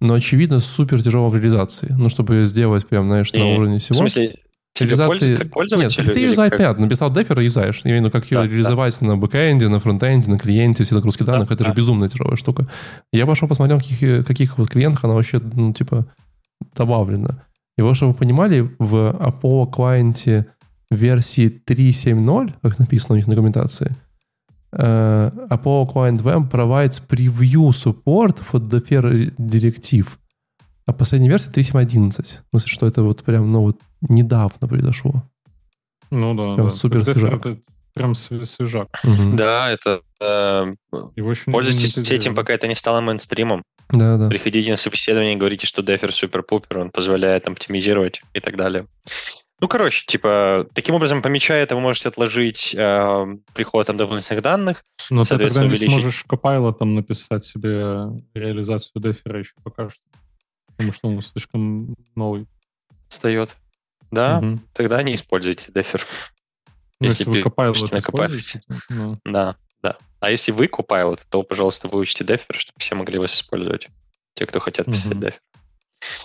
но, очевидно, супер тяжело в реализации. Ну, чтобы ее сделать прям, знаешь, на И, уровне В всего. смысле, тебе Реализации- как? Нет, ты юзай как- 5, написал Дефер и юзаешь. Я имею в виду, как ее Да, реализовать на бэкэнде, на фронтенде, на клиенте, все нагрузки данных. Да, это же да. безумно тяжелая штука. Я пошел посмотрел, каких, каких вот клиентах она вообще, ну, типа, добавлена. И вот, чтобы вы понимали, в Apollo клиенте версии 3.7.0, как написано у них на документации, э, Apollo Client VM provides preview support for Defer директив. А последняя версия 3.7.11. В смысле, что это вот прям, ну, вот недавно произошло. Ну да, Прям да. супер Это- свежак. Это прям све- свежак. Мгм. Да, это... э, Его пользуйтесь этим, пока это не стало мейнстримом. Да, да. Приходите на собеседование и говорите, что Дефер супер-пупер, он позволяет оптимизировать и так далее. Ну, короче, типа, таким образом, помечая это, вы можете отложить э, приход там дополнительных данных. Но ты тогда соответственно, не увеличить. сможешь Copilot написать себе реализацию дефера еще пока что. Потому что он слишком новый. Встает. Да, Мгм. тогда не используйте Дефер. Ну, если если вы Copilot на используете, ну, Да, да. А если вы Copilot, то, пожалуйста, выучите Дефер, чтобы все могли вас использовать. Те, кто хотят писать. Дефер.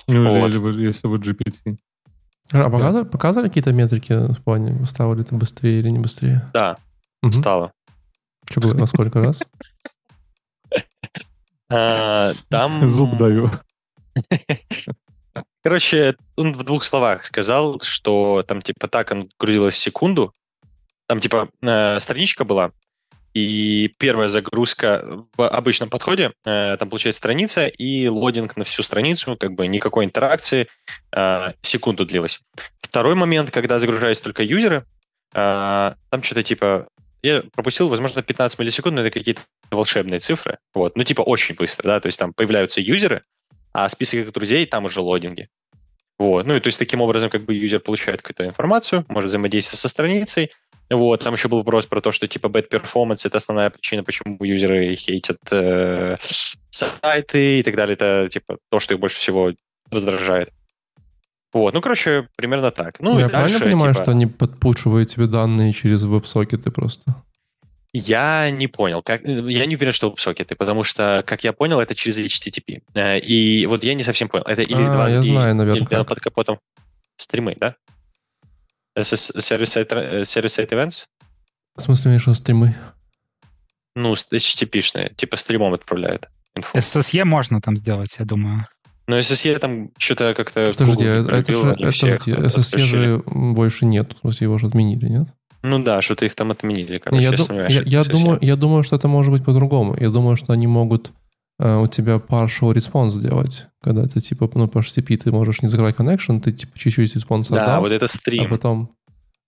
Ну, Вот. или вы- если вы GPT. А показывали, показывали какие-то метрики в плане, стало ли это быстрее или не быстрее? Да, Мгм. стало. Что было, во сколько раз? А, Там... Зуб даю. Короче, он в двух словах сказал, что там типа так он грузилось секунду. Там типа э, страничка была, и первая загрузка в обычном подходе, э, там получается страница и лодинг на всю страницу, как бы никакой интеракции, э, секунду длилось. Второй момент, когда загружаются только юзеры, э, там что-то типа я пропустил, возможно, 15 миллисекунд, но это какие-то волшебные цифры. Вот. Ну, типа, очень быстро, да, то есть там появляются юзеры, а список их друзей там уже лодинги. Вот. Ну и то есть таким образом как бы юзер получает какую-то информацию, может взаимодействовать со страницей. Вот. Там еще был вопрос про то, что типа bad performance это основная причина, почему юзеры хейтят э, сайты и так далее. Это типа то, что их больше всего раздражает. Вот, ну, короче, примерно так. Ну, и я правильно дальше, понимаю, типа, что они подпушивают тебе данные через веб-сокеты просто? Я не понял. Как, я не уверен, что сокеты, потому что, как я понял, это через HTTP. Э, И вот я не совсем понял. Это или А, 2 я знаю, наверное, или как. под капотом стримы, да? Сервис-сайт events? В смысле, имеешь в виду стримы? Ну, HTTP-шные, типа стримом отправляют инфу. SSE можно там сделать, я думаю. Но SSE там что-то как-то... Подожди, а это же, SSE же больше нет, в смысле, его же отменили, нет? Ну да, что-то их там отменили, короче, я, если ду- не я, я SSE. думаю, я думаю, что это может быть по-другому. Я думаю, что они могут э, у тебя partial response сделать, когда ты типа, ну, по HTTP ты можешь не закрывать connection, ты типа чуть-чуть response Да, отдал, вот это а стрим. потом...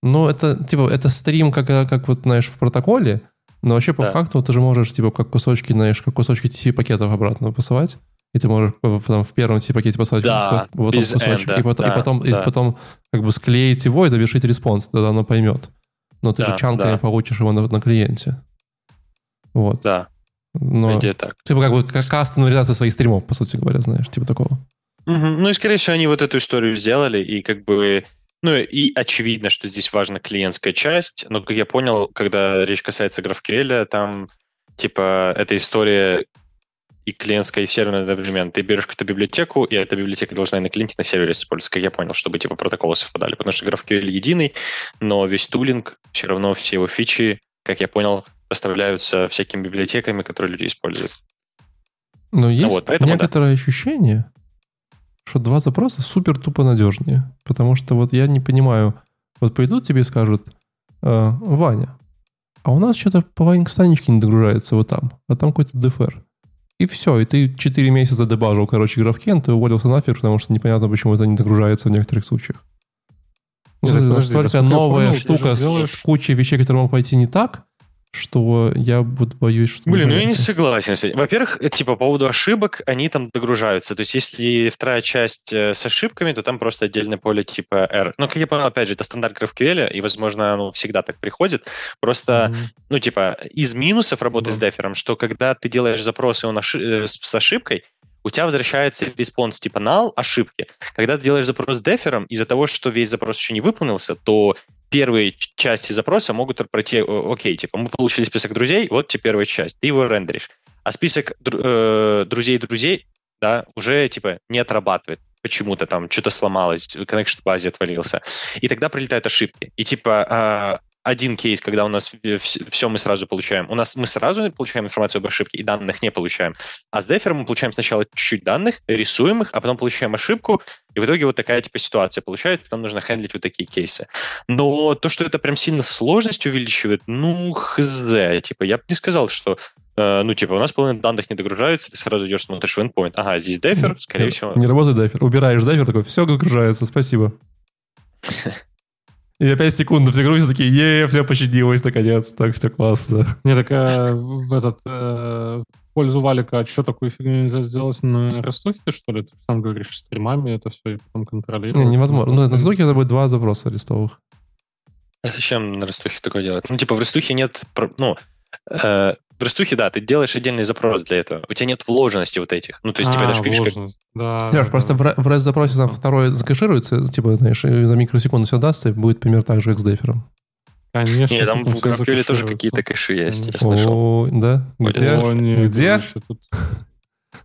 Ну, это, типа, это стрим, как, э, как вот, знаешь, в протоколе, но вообще по Да. факту ты же можешь, типа, как кусочки, знаешь, как кусочки TCP-пакетов обратно посылать, и ты можешь э, там, в первом TCP-пакете посылать Да, вот, вот кусочек, энда, и потом, и да, потом, и да. потом как бы склеить его и завершить response, тогда оно поймет. Но ты Да, же chunk ами да. получишь его на, на клиенте. Вот. Да, Но, идея так. типа, как бы как кастомизация своих стримов, по сути говоря, знаешь, типа такого. Мгм. Ну и, скорее всего, они вот эту историю сделали, и как бы... Ну и очевидно, что здесь важна клиентская часть, но, как я понял, когда речь касается GraphQL, там, типа, эта история и клиентская, и серверная одновременно. Ты берешь какую-то библиотеку, и эта библиотека должна и на клиенте, и на сервере использоваться, как я понял, чтобы, типа, протоколы совпадали. Потому что GraphQL единый, но весь тулинг, все равно все его фичи, как я понял, поставляются всякими библиотеками, которые люди используют. Но есть Ну вот, поэтому да. некоторое ощущение, что два запроса супер тупо надежнее. Потому что вот я не понимаю, вот пойдут тебе и скажут, «Э, Ваня, а у нас что-то половинка странички не догружается вот там, а там какой-то дефер. И все, и ты 4 месяца дебажил, короче, графкен, ты уволился нафиг, потому что непонятно, почему это не догружается в некоторых случаях. Ну, Нет, так подожди, настолько новая понял, штука с делаешь- кучей вещей, которые могут пойти не так, что я вот боюсь, что... Блин, ну я не согласен. Во-первых, типа по поводу ошибок, они там догружаются. То есть если вторая часть э, с ошибками, то там просто отдельное поле типа error. Ну, как я понял, опять же, это стандарт GraphQL, и, возможно, оно всегда так приходит. Просто, Мгм. ну, типа, из минусов работы Да. с defer ом, что когда ты делаешь запрос, и он оши- э, с, с ошибкой, у тебя возвращается response типа null ошибки. Когда ты делаешь запрос с defer ом, из-за того, что весь запрос еще не выполнился, то первые части запроса могут пройти, окей, типа, мы получили список друзей, вот тебе первая часть, ты его рендеришь. А список э, друзей-друзей, да, уже, типа, не отрабатывает почему-то там что-то сломалось, connection базе отвалился. И тогда прилетают ошибки. И типа а, один кейс, когда у нас все мы сразу получаем. У нас мы сразу получаем информацию об ошибке и данных не получаем. А с дефером мы получаем сначала чуть-чуть данных, рисуем их, а потом получаем ошибку, и в итоге вот такая типа ситуация получается. Нам нужно хендлить вот такие кейсы. Но то, что это прям сильно сложность увеличивает, ну, хз. Типа, я бы не сказал, что э, ну, типа, у нас половина данных не догружается, ты сразу идешь, смотришь в endpoint. Ага, здесь дефер, скорее Нет, всего. Не работает дайфер. Убираешь дайфер, такой, все загружается, спасибо. И опять секунду все грузят, такие, е все пощадилось, наконец, так все классно. Не, так э, в этот э, в пользу Валика, а что такую фигню нельзя сделать на растухе, что ли? Ты сам говоришь, стримами это все и потом контролировать. Не, невозможно. Ну, на звуке это будет два запроса листовых. А зачем на растухе такое делать? Ну, типа, в растухе нет... Ну, в растухе, да, ты делаешь отдельный запрос для этого. У тебя нет вложенности вот этих. Ну, то есть, тебе а, даже видишь, как... вложенность. Да, Леш, да, просто да. в, REST-запросе там второй закэшируется, типа, знаешь, за микросекунду все дастся, и будет пример так же, как с дефером. Конечно. Не, там в GraphQL тоже какие-то кэши есть, я слышал. О, да? Где? О, не, Где?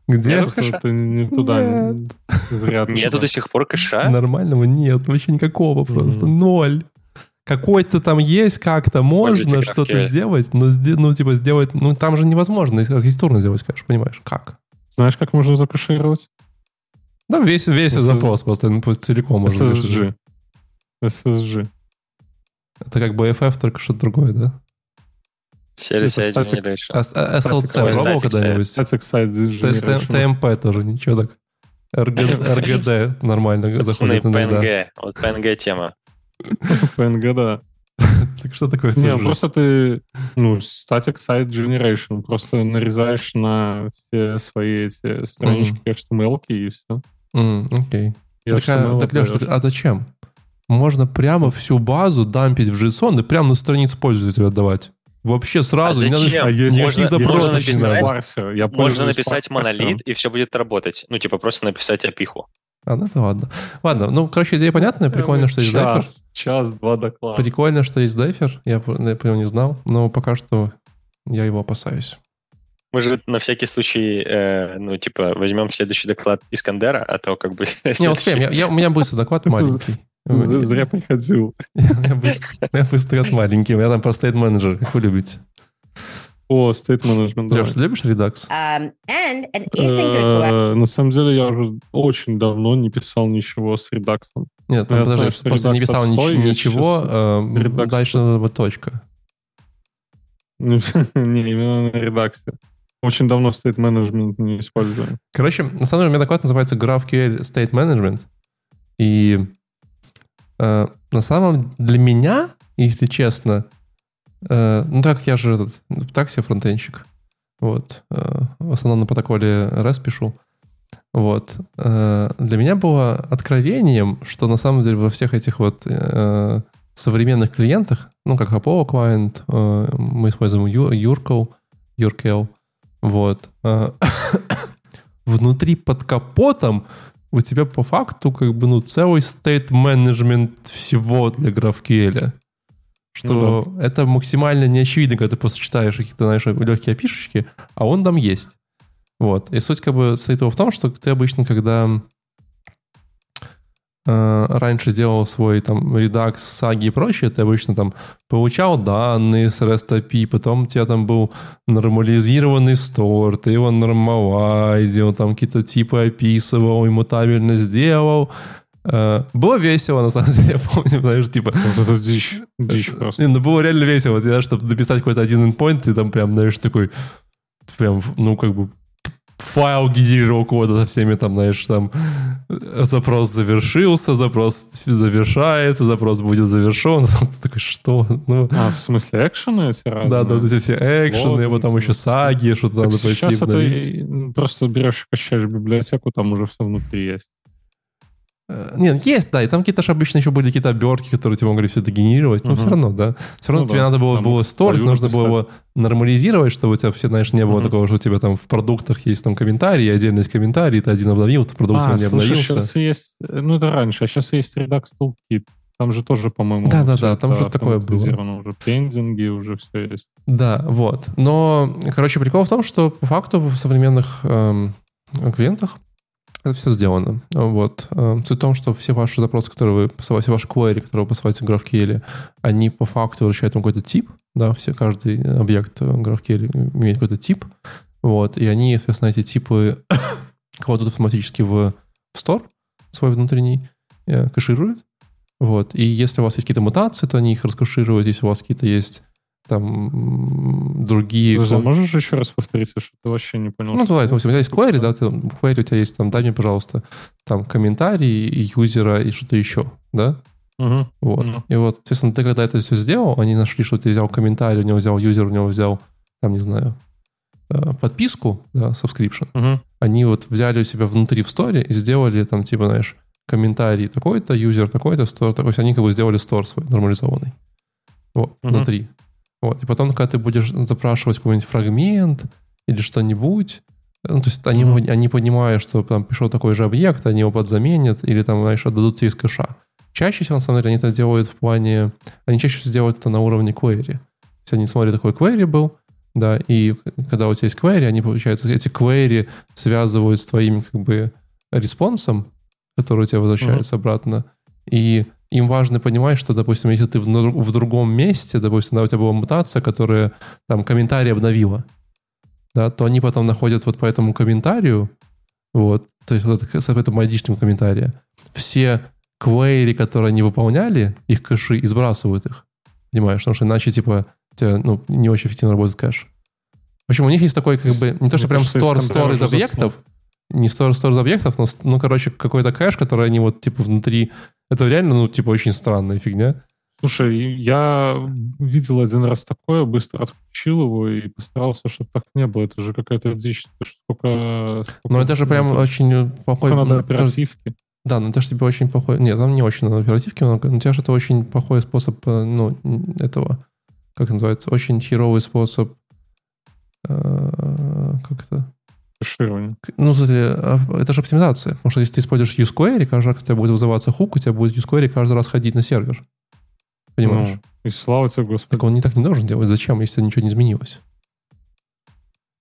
Где? Нету кэша? Это не туда. Нет. Зря ты Нету до сих пор кэша? Нормального нет, вообще никакого просто. Ноль. Какой-то там есть, как-то можно что-то сделать, но, ну, типа, сделать... Ну, там же невозможно архитектурно сделать, конечно, понимаешь? Как? Знаешь, как можно закэшировать? Да, весь, весь SSG. запрос просто ну, целиком можно SSG. SSG. Это как BFF, только что-то другое, да? А SLC пробовал когда-нибудь? ТМП тоже, ничего так. РГ- РГД нормально заходит иногда. PNG. Вот PNG тема. PNG, да. Так что такое Не, просто ты, ну, Static Site Generation, просто нарезаешь на все свои эти странички HTML и все. Окей. Так, а, Леш, а зачем? Можно прямо всю базу дампить в JSON и прямо на страницу пользователя отдавать. Вообще сразу. А не надо- зачем? А Можно- запросов можно написать-. Парсер. Я Можно написать монолит, и все будет работать. Ну, типа, просто написать опиху. А, ну это ладно. Ладно, ну, короче, идея понятная. Прикольно, что есть дайфер. час, час, два доклада. Прикольно, что есть дайфер. Я я него не знал, но пока что я его опасаюсь. Мы же на всякий случай, э, ну, типа, возьмем следующий доклад Искандера, а то как бы... Не, успеем. Я, я- у меня быстрый доклад маленький. Зря приходил. У меня быстр- у меня быстрый доклад маленький. У меня там про стейт менеджер. Как вы любите? О, стейт менеджмент. Леш, ты любишь Redux? Um, and an asynchronous Э, На самом деле я уже очень давно не писал ничего с редаксом. Нет, Я подожди, просто не Redux писал отстой, ничего. э, Redux Дальше надо быть точка. Не, именно на редаксе. Очень давно стейт менеджмент не использую. Короче, на самом деле, у меня доклад называется GraphQL State Management. И э, на самом для меня, если честно, ну так я же этот, так себе фронтенщик, вот, э, в основном на протоколе REST пишу, вот, э, для меня было откровением, что на самом деле во всех этих вот э, современных клиентах, ну как Apollo Client, э, мы используем Ю- Urkel, Urkel, вот, э, внутри под капотом у тебя по факту как бы ну целый стейт менеджмент всего для GraphQL. Что это максимально не очевидно, когда ты просто читаешь какие-то, знаешь, легкие опишечки, а он там есть. Вот. И суть как бы состоит в том, что ты обычно, когда э, раньше делал свой там Redux, саги и прочее, ты обычно там получал данные с REST API, потом у тебя там был нормализированный стор, ты его нормалайзил, там какие-то типы описывал, иммутабельно сделал. Э, Было весело, на самом деле, я помню, знаешь, типа... Вот это дичь. Дичь просто. Не, ну было реально весело, вот, знаешь, чтобы написать какой-то один endpoint, ты там прям, знаешь, такой, прям, ну, как бы файл генерировал кода со всеми там, знаешь, там э, запрос завершился, запрос завершается, запрос будет завершен. Ты такой, что? Ну, А, в смысле, экшены эти разные? да, да, вот эти все экшены, Лодинг. потом еще саги, что-то надо пойти сейчас это обновить. и- ну, просто берешь и качаешь библиотеку, там уже все внутри есть. Э, Нет, есть, да, и там какие-то же обычно еще были какие-то обертки, которые тебе могли все это генерировать, но Мгм. все равно, да. Все равно Ну тебе да, надо было, там было валюту нужно было его нормализировать, чтобы у тебя все, знаешь, не было Мгм. такого, что у тебя там в продуктах есть там комментарии, отдельно есть комментарий, ты один обновил, ты продукт А, не слушай, обновился. сейчас есть... Ну, это раньше, а сейчас есть Redux Toolkit. Там же тоже, по-моему, Да-да-да, всё там это что-то такое было. Уже пендинги, уже все есть. Да, вот. Но, короче, прикол в том, что по факту в современных эм, клиентах это все сделано. Вот. Эм, Суть в том, что все ваши запросы, которые вы посылаете, ваши query, которые вы посылаете в GraphQL, они по факту возвращают какой-то тип, да, все, каждый объект GraphQL имеет какой-то тип, вот, и они, соответственно, эти типы кладут автоматически в, в store свой внутренний, э, кэшируют, вот, и если у вас есть какие-то мутации, то они их раскэшируют, если у вас какие-то есть там другие... А кла- можешь еще раз повторить, что ты вообще не понял? Ну, давай, это? у тебя есть query, да, ты, в query у тебя есть там, дай мне, пожалуйста, там комментарий юзера и что-то еще, да? Мгм. Вот. Ну. И вот, естественно, ты когда это все сделал, они нашли, что ты взял комментарий, у него взял юзер, у него взял, там, не знаю, э, подписку, да, subscription. Мгм. Они вот взяли у себя внутри в сторе и сделали там, типа, знаешь, комментарий такой-то, юзер такой-то, стор такой. То есть они как бы сделали стор свой нормализованный. Вот, Мгм. внутри. Вот. И потом, когда ты будешь запрашивать какой-нибудь фрагмент или что-нибудь, ну, то есть они, Мгм. они понимают, что там пришел такой же объект, они его подзаменят или там, знаешь, отдадут тебе из кэша. Чаще всего, на самом деле, они это делают в плане... Они чаще всего делают это на уровне query. То есть они смотрят, такой query был, Да, и когда у тебя есть query, они, получается, эти query связывают с твоим, как бы, респонсом, который у тебя возвращается mm-hmm. обратно. И им важно понимать, что, допустим, если ты в, в другом месте, допустим, да, у тебя была мутация, которая там комментарий обновила, да, то они потом находят вот по этому комментарию, вот, то есть вот с этим айдишным комментарием, все query, которые они выполняли, их кэши, и сбрасывают их. Понимаешь? Потому что иначе, типа, тебя, ну, не очень эффективно работает кэш. В общем, у них есть такой, как бы, не то, что прям стор, стор из объектов, не стор, стор из объектов, но, ну, короче, какой-то кэш, который они вот, типа, внутри... Это реально, ну, типа, очень странная фигня. Слушай, я видел один раз такое, быстро отключил его и постарался, чтобы так не было. Это же какая-то дичь. Сколько, сколько ну, это же прям очень плохой... Надо оперативки. Да, но это же тебе очень плохой... Нет, там не очень на оперативке много, но у тебя же это очень плохой способ, э, ну, этого, как называется, очень херовый способ, э, как это? Кэширование. Ну, а, это же оптимизация. Потому что если ты используешь useQuery, каждый раз, когда у тебя будет вызываться хук, у тебя будет useQuery каждый раз ходить на сервер. Понимаешь? Ну, и слава тебе, Господи. Так он не так не должен делать. Зачем, если ничего не изменилось?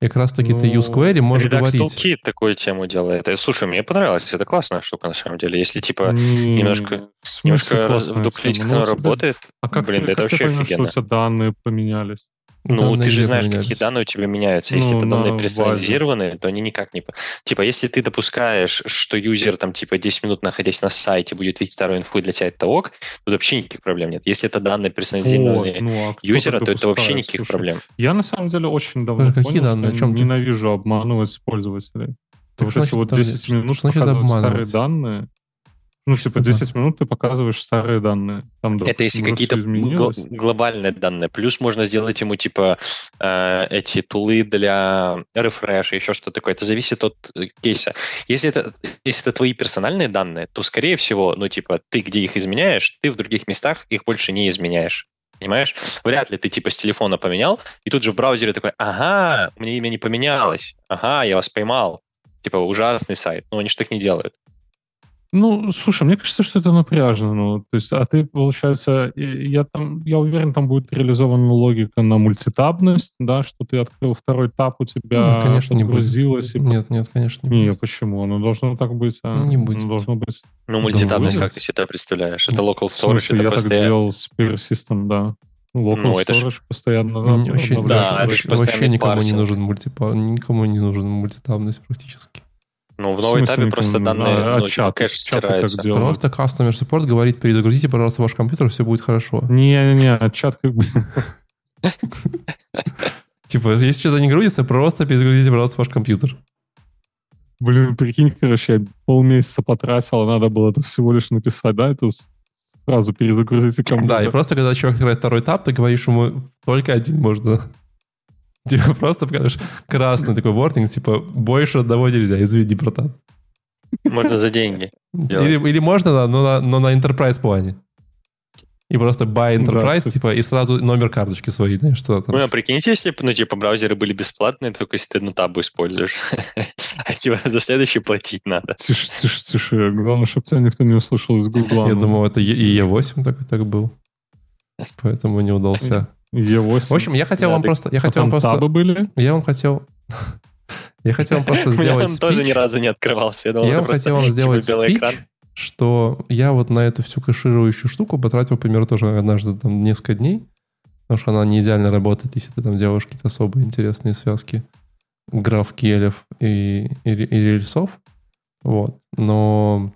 И как раз таки ну, ты use query можешь Redux говорить. Toolkit такую тему делает. И, слушай, мне понравилось. Это классная штука, на самом деле. Если, типа, не, немножко, немножко вдуплить, как она работает, а как блин, ты, это как вообще ты офигенно. что у тебя данные поменялись? Ну, ты же знаешь, какие данные у тебя меняются. Если ну, это данные персонализированные, то они никак не... Типа, если ты допускаешь, что юзер там, типа, 10 минут находясь на сайте, будет видеть вторую инфу, и для тебя это ок, то вообще никаких проблем нет. Если это данные персонализированные ну, а юзера, то это вообще никаких Слушай, проблем. Я, на самом деле, очень давно Даже понял, данные? что я ненавижу обманывать пользователей. Так вот эти вот 10 минут показывать старые данные, ну, типа, 10 минут ты показываешь старые данные. Там, допустим, Это если какие-то гл- глобальные данные. Плюс можно сделать ему, типа, э, эти тулы для рефреша, еще что такое. Это зависит от э, кейса. Если это, если это твои персональные данные, то, скорее всего, ну, типа, ты где их изменяешь, ты в других местах их больше не изменяешь. Понимаешь? Вряд ли ты типа с телефона поменял, и тут же в браузере такой, ага, у меня имя не поменялось, ага, я вас поймал. Типа ужасный сайт. Но они же так не делают. Ну, слушай, мне кажется, что это напряжно. Ну, то есть, а ты, получается, я там, я уверен, там будет реализована логика на мультитабность, да, что ты открыл второй таб, у тебя нет, конечно, не будет. И... Нет, нет, конечно, не, не будет. почему? Оно должно так быть. А? Не будет. Оно должно быть. Ну, мультитабность, как ты себе представляешь? Это local storage, смысле, это я постоянно... так делал с Persistent, да. Local ну, это storage ж... постоянно. Да, вообще, да, вообще, вообще никому не нужен мультипа, никому не нужен мультитабность практически. Ну, в новой этапе просто данные, а, ну, чат, кэш стирается. Просто customer support говорит, перезагрузите, пожалуйста, ваш компьютер, все будет хорошо. Не-не-не, а чат как бы... Типа, если что-то не грузится, просто перезагрузите, пожалуйста, ваш компьютер. Блин, прикинь, короче, я полмесяца потратил, а надо было это всего лишь написать, да, эту сразу перезагрузите компьютер. Да, и просто когда человек открывает второй этап, ты говоришь ему, только один можно Типа просто покажешь красный такой ворнинг, типа больше одного нельзя, извини, братан. Можно за деньги. Или, или можно, да, но на, но на enterprise плане. И просто buy enterprise, да, типа, и сразу номер карточки своей, знаешь, что там. Ну, а прикиньте, если бы, ну, типа, браузеры были бесплатные, только если ты одну табу используешь. а типа за следующий платить надо. Тише, тише, тише. Главное, чтобы тебя никто не услышал из Гугла. Я думал, это и E8 так, так был. Поэтому не удался. E8. В общем, я хотел да, вам просто... Я хотел вам просто... табы были? Я вам хотел... Я хотел вам просто сделать Он тоже ни разу не открывался. Я вам хотел вам сделать спич, что я вот на эту всю кэширующую штуку потратил, например, тоже однажды там несколько дней, потому что она не идеально работает, если ты там делаешь какие-то особые интересные связки граф келев и, и, и рельсов. Вот. Но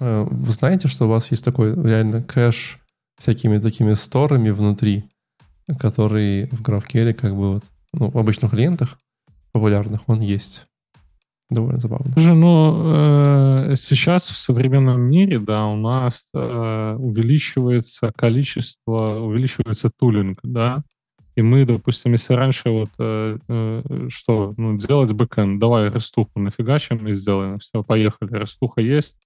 э, вы знаете, что у вас есть такой реально кэш всякими такими сторами внутри, которые в GraphQL как бы вот, ну, в обычных клиентах популярных он есть. Довольно забавно. Слушай, ну, э, сейчас в современном мире, да, у нас э, увеличивается количество, увеличивается тулинг, да, и мы, допустим, если раньше вот э, э, что, ну, делать бэкэнд, давай рестуху нафигачим и сделаем, все, поехали, рестуха есть,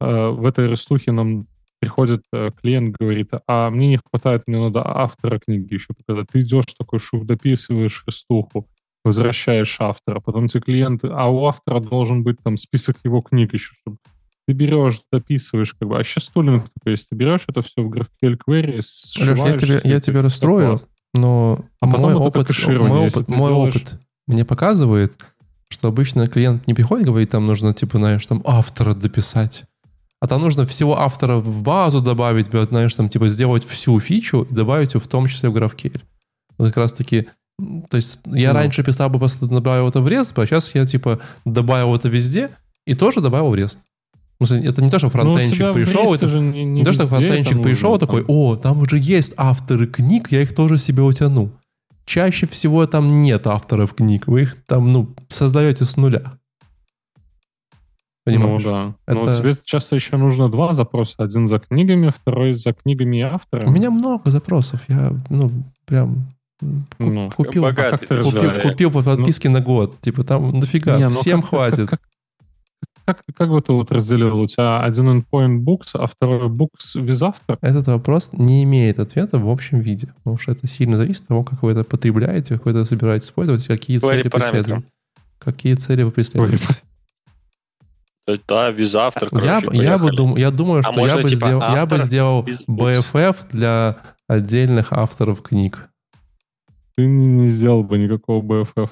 э, в этой рестухе нам приходит э, клиент, говорит, а мне не хватает, мне надо автора книги еще показать. Ты идешь такой шух, дописываешь стуху, возвращаешь автора, потом тебе клиент, а у автора должен быть там список его книг еще, чтобы ты берешь, дописываешь, как бы, а сейчас стулинг такой есть, ты берешь это все в GraphQL query, Леш, я тебе, я тебе расстрою, Но А мой опыт, мой, опыт, мой делаешь- опыт мне показывает, что обычно клиент не приходит говорит, там нужно, типа, знаешь, там автора дописать. А там нужно всего автора в базу добавить, знаешь, там, типа, сделать всю фичу и добавить ее в том числе в GraphQL. Вот как раз-таки, то есть я Ну. раньше писал бы, просто добавил это в REST, а сейчас я, типа, добавил это везде и тоже добавил в REST. Это не то, что Ну, фронтенчик пришел, это же не, не то, что фронтенчик пришел, нужно, такой, там. о, там уже есть авторы книг, я их тоже себе утяну. Чаще всего там нет авторов книг, вы их там, ну, создаете с нуля. Понимаешь? Ну да. Это- Но тебе часто еще нужно два запроса. Один за книгами, второй за книгами и авторами. У меня много запросов, я, ну, прям Ну, купил, богатый как ты купил, человек. купил по подписке на год. Типа там нафига, Не, ну всем как- хватит. Как, как, как бы ты вот разделил? У тебя один endpoint books, а второй books без автора? Этот вопрос не имеет ответа в общем виде, потому что это сильно зависит от того, как вы это потребляете, как вы это собираетесь использовать, какие Говори цели параметры. преследуете. Какие цели вы преследуете. Да, визавтор, Я, короче, я, бы поехали. дум, я думаю, А что я можно, бы, типа, сделал, я бы автор сделал без? BFF для отдельных авторов книг. Ты не, сделал бы никакого BFF.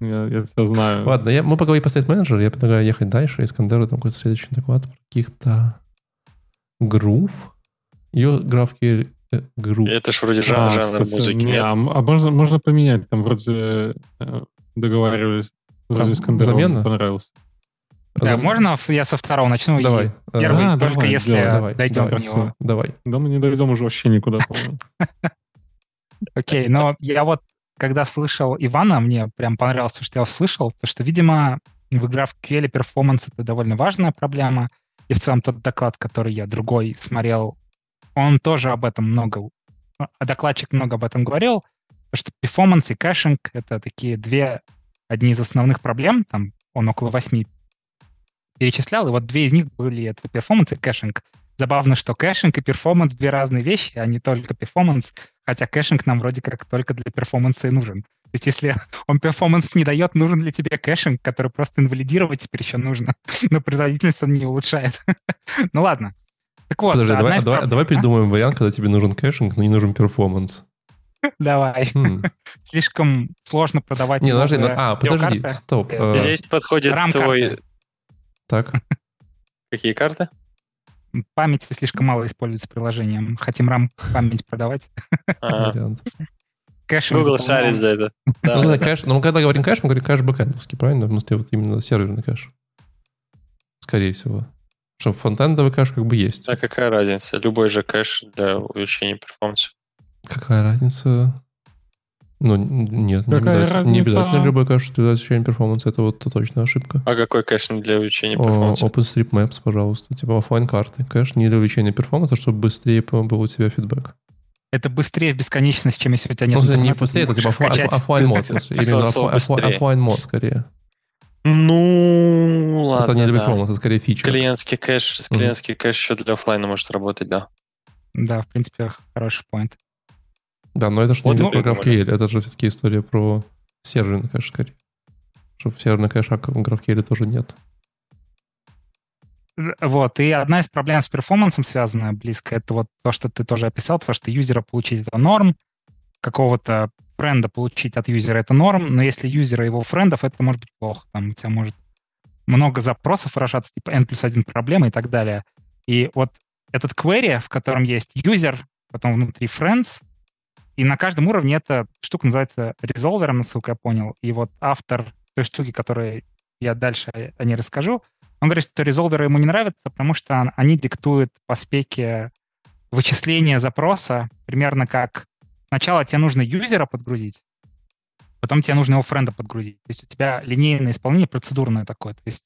Я, я тебя знаю. Ладно, я, мы поговорим по State Manager, я предлагаю ехать дальше. Искандеру там какой-то следующий доклад про каких-то грув. Ее GraphQL э, грув. Это ж вроде жан- А, жанр кстати, музыки. не, нет? а, а можно, можно поменять? Там вроде э, договаривались. Вроде А, Искандеру понравился. Да, Зам- можно я со второго начну? Давай. Первый Да, только давай, если делай, давай, дойдем давай, до него. Давай. Да мы не дойдем уже вообще никуда, по-моему. Окей, но я вот, когда слышал Ивана, мне прям понравилось, то, что я услышал, то, что, видимо, в GraphQL перформанс — это довольно важная проблема, и в целом тот доклад, который я другой смотрел, он тоже об этом много, а докладчик много об этом говорил, то, что performance и caching — это такие две, одни из основных проблем, там он около восьми перечислял, и вот две из них были это performance и caching. Забавно, что caching и перформанс — две разные вещи, а не только performance, хотя caching нам вроде как только для performance а и нужен. То есть если он performance не дает, нужен ли тебе caching, который просто инвалидировать теперь еще нужно, но производительность он не улучшает. ну ладно. Так вот, Подожди, давай, давай, проб- давай А? придумаем вариант, когда тебе нужен caching, но не нужен перформанс. Давай. Хм. Слишком сложно продавать Не, подожди, ну- а, подожди, стоп. Э, Здесь подходит твой... Так, Какие карты? Памяти слишком мало используется приложением. Хотим RAM память продавать. А. Кэшем Google шарит за это. Ну, кэш, ну, мы когда говорим кэш, мы говорим кэш бэкэндовский, правильно? В смысле, вот именно серверный кэш. Скорее всего. Что фронтендовый кэш как бы есть. А какая разница? Любой же кэш для увеличения перформанса. Какая разница? Ну, нет, не Какая обязательно, не разница? обязательно любой кэш для ощущения перформанса. Это вот точно ошибка. А какой кэш не для увеличения перформанса? OpenStreetMaps, пожалуйста. Типа оффлайн карты Кэш не для увеличения перформанса, чтобы быстрее был у тебя feedback. Это быстрее в бесконечность, чем если у тебя Ну, нет смысле, не быстрее, это типа offline mode. Именно офлайн mode скорее. Ну, ладно, Это не для перформанса, это скорее фича. Клиентский кэш, клиентский кэш еще для оффлайна может работать, да. Да, в принципе, хороший point. Да, но это же Вот не про. GraphQL, это же все-таки история про серверный кэш скорее. Что в серверный кэш а в GraphQL тоже нет. Вот, и одна из проблем с перформансом связанная близко, это вот то, что ты тоже описал, то, что юзера получить это норм, какого-то френда получить от юзера это норм, но если юзера и его френдов, это может быть плохо. Там у тебя может много запросов выражаться, типа n плюс один проблема и так далее. И вот этот query, в котором есть юзер, потом внутри friends, и на каждом уровне эта штука называется резолвером, насколько я понял. И вот автор той штуки, которую я дальше о ней расскажу, он говорит, что резолверы ему не нравятся, потому что он- они диктуют по спеке вычисление запроса примерно как сначала тебе нужно юзера подгрузить, потом тебе нужно его френда подгрузить. То есть у тебя линейное исполнение процедурное такое. То есть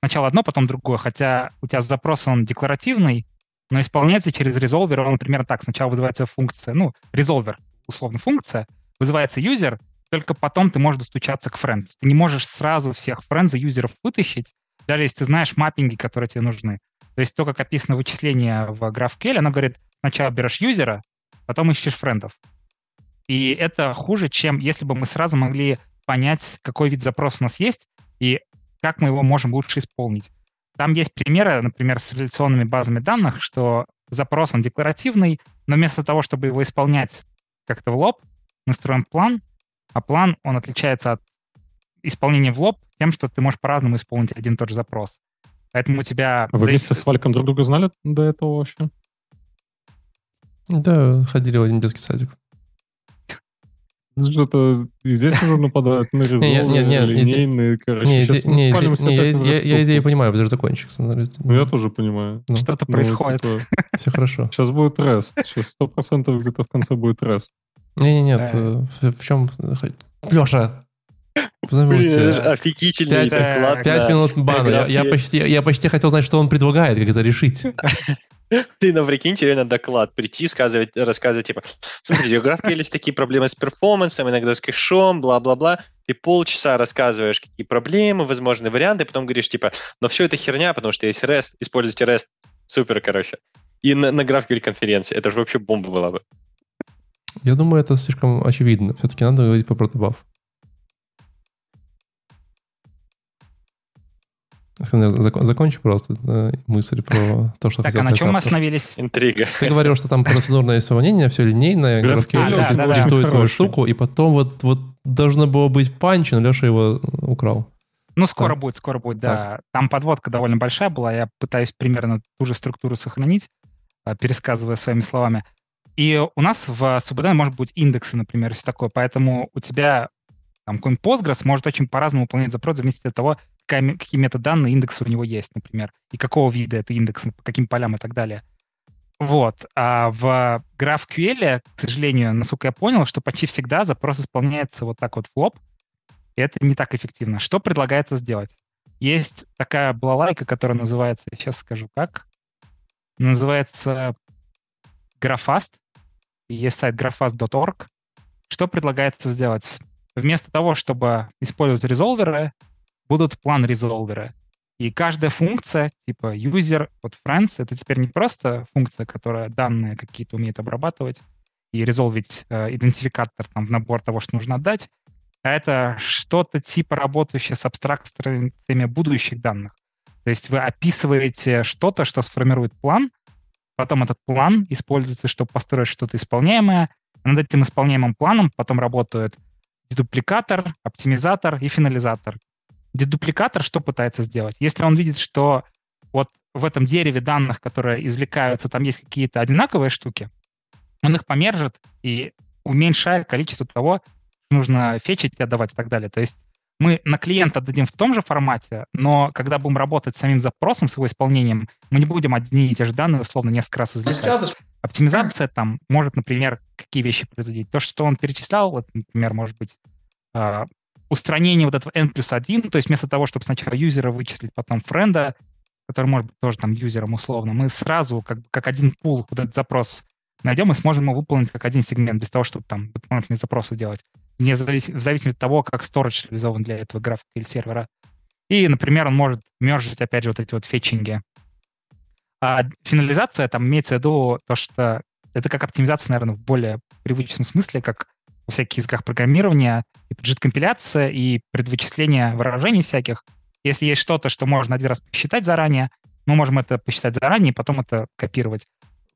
сначала одно, потом другое. Хотя у тебя запрос, он декларативный, но исполняется через резолвер, он примерно так. Сначала вызывается функция, ну, резолвер, условно функция, вызывается юзер, только потом ты можешь достучаться к friends. Ты не можешь сразу всех friends и юзеров вытащить, даже если ты знаешь маппинги, которые тебе нужны. То есть то, как описано вычисление в GraphQL, оно говорит, сначала берешь юзера, потом ищешь френдов. И это хуже, чем если бы мы сразу могли понять, какой вид запроса у нас есть и как мы его можем лучше исполнить. Там есть примеры, например, с реляционными базами данных, что запрос, он декларативный, но вместо того, чтобы его исполнять как-то в лоб, мы строим план, а план, он отличается от исполнения в лоб тем, что ты можешь по-разному исполнить один и тот же запрос. Поэтому у тебя... А вы вместе с Валиком друг друга знали до этого вообще? Да, ходили в один детский садик. Что-то здесь уже нападают на не, линейные, короче. Не, я, идею понимаю, потому что закончик. Ну, я тоже понимаю. Ну, Что-то Ну, происходит. Все хорошо. Сейчас будет рест. Сейчас сто процентов где-то в конце будет рест. Не, не, нет. Да. э, В, чем? Леша, офигительный Пять- доклад. Пять минут бана. Я, почти, я почти хотел знать, что он предлагает, как это решить. Ты, ну, прикиньте, реально доклад прийти, сказывать, рассказывать, типа, смотрите, у GraphQL есть такие проблемы с перформансом, иногда с кэшом, бла-бла-бла. Ты полчаса рассказываешь, какие проблемы, возможные варианты, потом говоришь, типа, но все это херня, потому что есть REST, используйте REST. Супер, короче. И на, на GraphQL конференции. Это же вообще бомба была бы. Я думаю, это слишком очевидно. Все-таки надо говорить про протобаф. Закончи просто э, мысль про то, что Так, хотел а на чем мы остановились? Интрига. Ты говорил, что там процедурное исполнение, все линейное, очень- очень диктует свою штуку, и потом вот, вот должно было быть панч, но Леша его украл. Ну, скоро Так. будет, скоро будет, да. Там подводка довольно большая была, я пытаюсь примерно ту же структуру сохранить, а, пересказывая своими словами. И у нас в SUBD может быть индексы, например, все такое, поэтому у тебя там какой-нибудь Postgres может очень по-разному выполнять запрос, в зависимости от того, какая какие метаданные индексы у него есть, например, и какого вида это индекс, по каким полям и так далее. Вот. А в GraphQL, к сожалению, насколько я понял, что почти всегда запрос исполняется вот так вот в лоб, и это не так эффективно. Что предлагается сделать? Есть такая балалайка, которая называется, сейчас скажу как, называется Graphast. И Есть сайт graphast.org. Что предлагается сделать? Вместо того, чтобы использовать резолверы, будут план-резолверы. И каждая функция, типа user, вот friends, это теперь не просто функция, которая данные какие-то умеет обрабатывать и резолвить э, идентификатор там, в набор того, что нужно отдать, а это что-то типа работающее с абстракциями будущих данных. То есть вы описываете что-то, что сформирует план, потом этот план используется, чтобы построить что-то исполняемое, а над этим исполняемым планом потом работают дедупликатор, оптимизатор и финализатор. Дедупликатор что пытается сделать? Если он видит, что вот в этом дереве данных, которые извлекаются, там есть какие-то одинаковые штуки, он их помержит и уменьшает количество того, что нужно фетчить и отдавать и так далее. То есть мы на клиента отдадим в том же формате, но когда будем работать с самим запросом, с его исполнением, мы не будем одни и те же данные условно несколько раз извлекать. Оптимизация там может, например, какие вещи производить. То, что он перечислял, вот, например, может быть, э, устранение вот этого n плюс 1, то есть вместо того, чтобы сначала юзера вычислить, потом френда, который может быть тоже там юзером условно, мы сразу как, как один пул вот этот запрос найдем и сможем его выполнить как один сегмент, без того, чтобы там дополнительные запросы делать, вне завис- в зависимости от того, как storage реализован для этого GraphQL сервера. И, например, он может мержить, опять же, вот эти вот фетчинги. А финализация, там имеется в виду то, что это как оптимизация, наверное, в более привычном смысле, как всяких языках программирования, и JIT-компиляция, и предвычисление выражений всяких. Если есть что-то, что можно один раз посчитать заранее, мы можем это посчитать заранее и потом это копировать.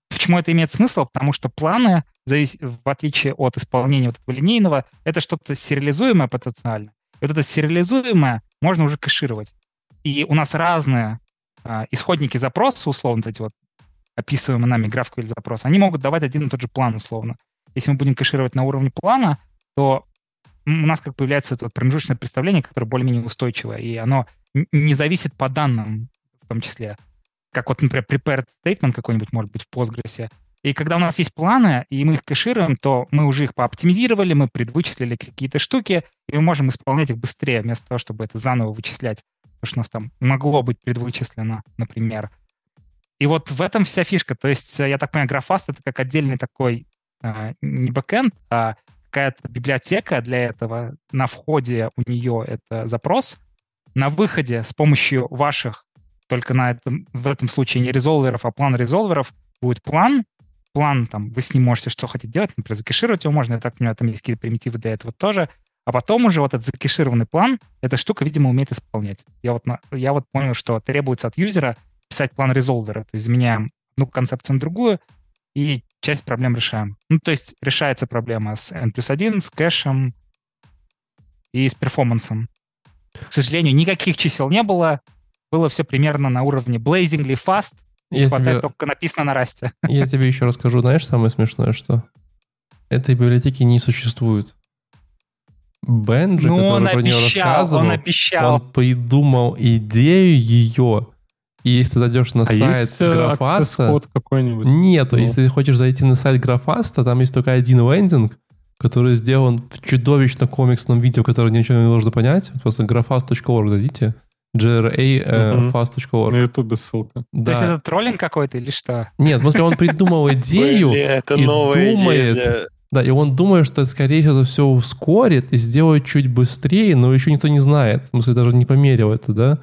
Почему это имеет смысл? Потому что планы, в отличие от исполнения вот этого линейного, это что-то сериализуемое потенциально. И вот это сериализуемое можно уже кэшировать. И у нас разные а, исходники запроса, условно, эти вот описываемые нами GraphQL запросы, они могут давать один и тот же план, условно. Если мы будем кэшировать на уровне плана, то у нас как появляется это промежуточное представление, которое более-менее устойчивое, и оно не зависит по данным в том числе. Как вот, например, prepared statement какой-нибудь может быть в Postgres. И когда у нас есть планы, и мы их кэшируем, то мы уже их пооптимизировали, мы предвычислили какие-то штуки, и мы можем исполнять их быстрее, вместо того, чтобы это заново вычислять. Потому что у нас там могло быть предвычислено, например. И вот в этом вся фишка. То есть, я так понимаю, Graphast — это как отдельный такой не бэкэнд, а какая-то библиотека для этого. На входе у нее это запрос. На выходе с помощью ваших, только на этом, в этом случае не резолверов, а план резолверов, будет план. План, там, вы с ним можете что хотите делать, например, закешировать его можно, я так понимаю, там есть какие-то примитивы для этого тоже. А потом уже вот этот закешированный план, эта штука, видимо, умеет исполнять. Я вот, я вот понял, что требуется от юзера писать план резолвера, то есть заменяем одну концепцию на другую, и часть проблем решаем. Ну, то есть решается проблема с N плюс 1, с кэшем и с перформансом. К сожалению, никаких чисел не было. Было все примерно на уровне blazingly fast. Я хватает тебе, только написано на расте. я тебе еще расскажу, знаешь, самое смешное, что этой библиотеки не существует. Бенджи, Ну, который про нее рассказывал, он обещал. он придумал идею ее, и если ты зайдешь на А сайт есть э, Графаста... какой-нибудь? Нету. Ну. Если ты хочешь зайти на сайт Графаста, там есть только один лендинг, который сделан в чудовищно комиксном видео, которое ничего не нужно понять. Просто grafast.org дадите. Grafast.org. На ютубе ссылка. То есть Да. это троллинг какой-то или что? Нет, в смысле, он придумал идею, и думает, да, и он думает, что это, скорее всего, все ускорит и сделает чуть быстрее, но еще никто не знает. В смысле, даже не померил это, да?